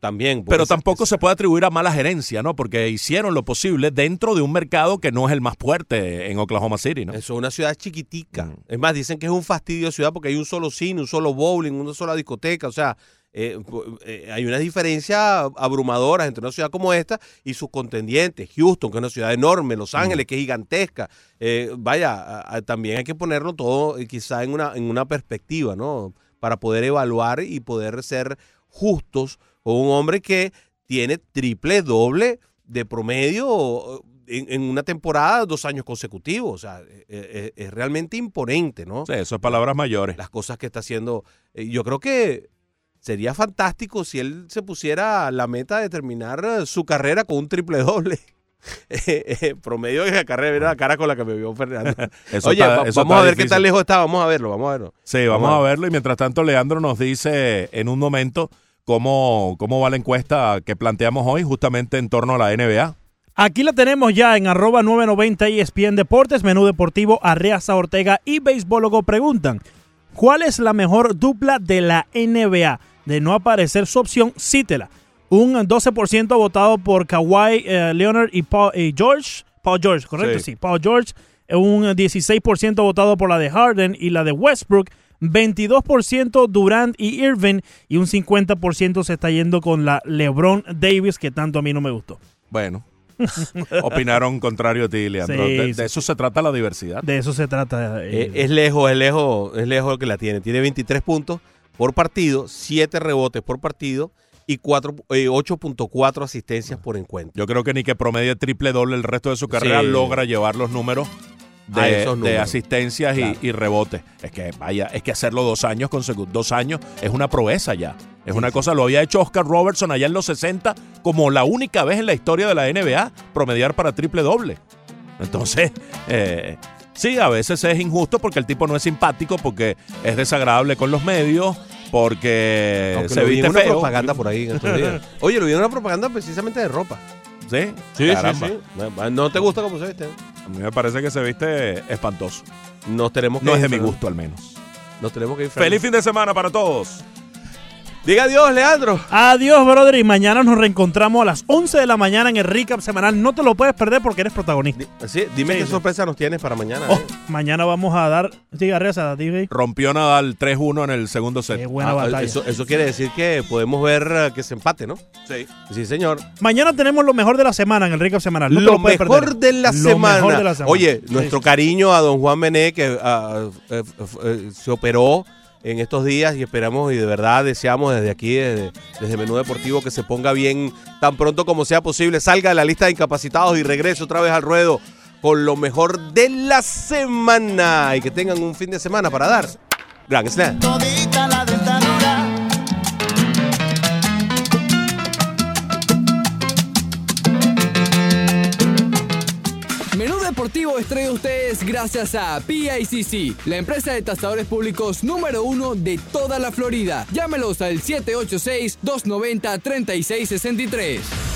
También. Pero tampoco se puede atribuir a mala gerencia, ¿no? Porque hicieron lo posible dentro de un mercado que no es el más fuerte en Oklahoma City, ¿no? Eso es una ciudad chiquitica. Mm. Es más, dicen que es un fastidio de ciudad porque hay un solo cine, un solo bowling, una sola discoteca. O sea, eh, eh, hay una diferencia abrumadora entre una ciudad como esta y sus contendientes. Houston, que es una ciudad enorme, Los Ángeles, que es gigantesca. Eh, vaya, a- a- también hay que ponerlo todo quizá en una, en una perspectiva, ¿no? Para poder evaluar y poder ser justos con un hombre que tiene triple, doble de promedio en, en una temporada, dos años consecutivos. O sea, eh, eh, es, realmente imponente, ¿no? Sí, eso es palabras mayores. Las cosas que está haciendo. Eh, Yo creo que sería fantástico si él se pusiera la meta de terminar eh, su carrera con un triple doble. [laughs] Eh, promedio de la carrera, mira la cara con la que me vio Fernando. [laughs] Eso Oye, está- va- eso vamos a ver qué tan lejos está, vamos a verlo, vamos a verlo. Sí, vamos a verlo y mientras tanto Leandro nos dice en un momento cómo, cómo va la encuesta que planteamos hoy justamente en torno a la NBA. Aquí la tenemos ya en arroba 990 ESPN Deportes, Menú Deportivo, Arreaza Ortega y Béisbólogo preguntan, ¿cuál es la mejor dupla de la NBA? De no aparecer su opción, cítela. Un 12% votado por Kawhi eh, Leonard y Paul y George. Paul George, ¿correcto? Sí. Sí, Paul George. Un 16% votado por la de Harden y la de Westbrook. 22% Durant y Irving. Y un 50% se está yendo con la LeBron Davis, que tanto a mí no me gustó. Bueno, [laughs] opinaron contrario a ti, Leandro. Sí, de, eso se trata la diversidad. De eso se trata. eh, Eh, es lejos, es lejos, es lejos el que la tiene. Tiene 23 puntos por partido, 7 rebotes por partido y cuatro- eh, 8.4 asistencias por encuentro. Yo creo que ni que promedie triple doble el resto de su carrera Sí. logra llevar los números de, asistencias y- Claro. y, rebotes. Es que vaya, es que hacerlo dos años consecutivos, dos años es una proeza ya. Es una cosa, lo había hecho Oscar Robertson allá en los 60 como la única vez en la historia de la NBA promediar para triple doble. Entonces, [laughs] eh, sí, a veces es injusto porque el tipo no es simpático, porque es desagradable con los medios, porque Aunque se vi viste una feo. propaganda por ahí en estos días. [laughs] Oye, lo vi en una propaganda precisamente de ropa. Sí, Sí, Caramba. sí, sí. ¿No te gusta cómo se viste? A mí me parece que se viste espantoso. Nos tenemos que No es de mi gusto al menos. Nos tenemos que ir. Feliz fin de semana para todos. Diga adiós, Leandro. Adiós, brother. Y mañana nos reencontramos a las 11 de la mañana en el recap semanal. No te lo puedes perder porque eres protagonista. Sí, dime Sí, qué sí. sorpresa nos tienes para mañana. Oh, eh. mañana vamos a dar. Sí, Arreza, DJ. Rompió Nadal 3-1 en el segundo set. Qué buena Ah, batalla. eso, eso quiere decir que podemos ver eh, que se empate, ¿no? Sí. Sí, señor. Mañana tenemos lo mejor de la semana en el recap semanal. No te lo mejor perder. de la Lo semana. mejor de la semana. Oye, Sí, nuestro cariño a don Juan Bené, que ah, f- eh, se operó en estos días y esperamos y de verdad deseamos desde aquí, desde, desde Menú Deportivo, que se ponga bien tan pronto como sea posible, salga de la lista de incapacitados y regrese otra vez al ruedo con lo mejor de la semana y que tengan un fin de semana para dar. Gran Slam. Deportivo es traído a ustedes gracias a PICC, la empresa de tasadores públicos número uno de toda la Florida. Llámelos al 786-290-3663.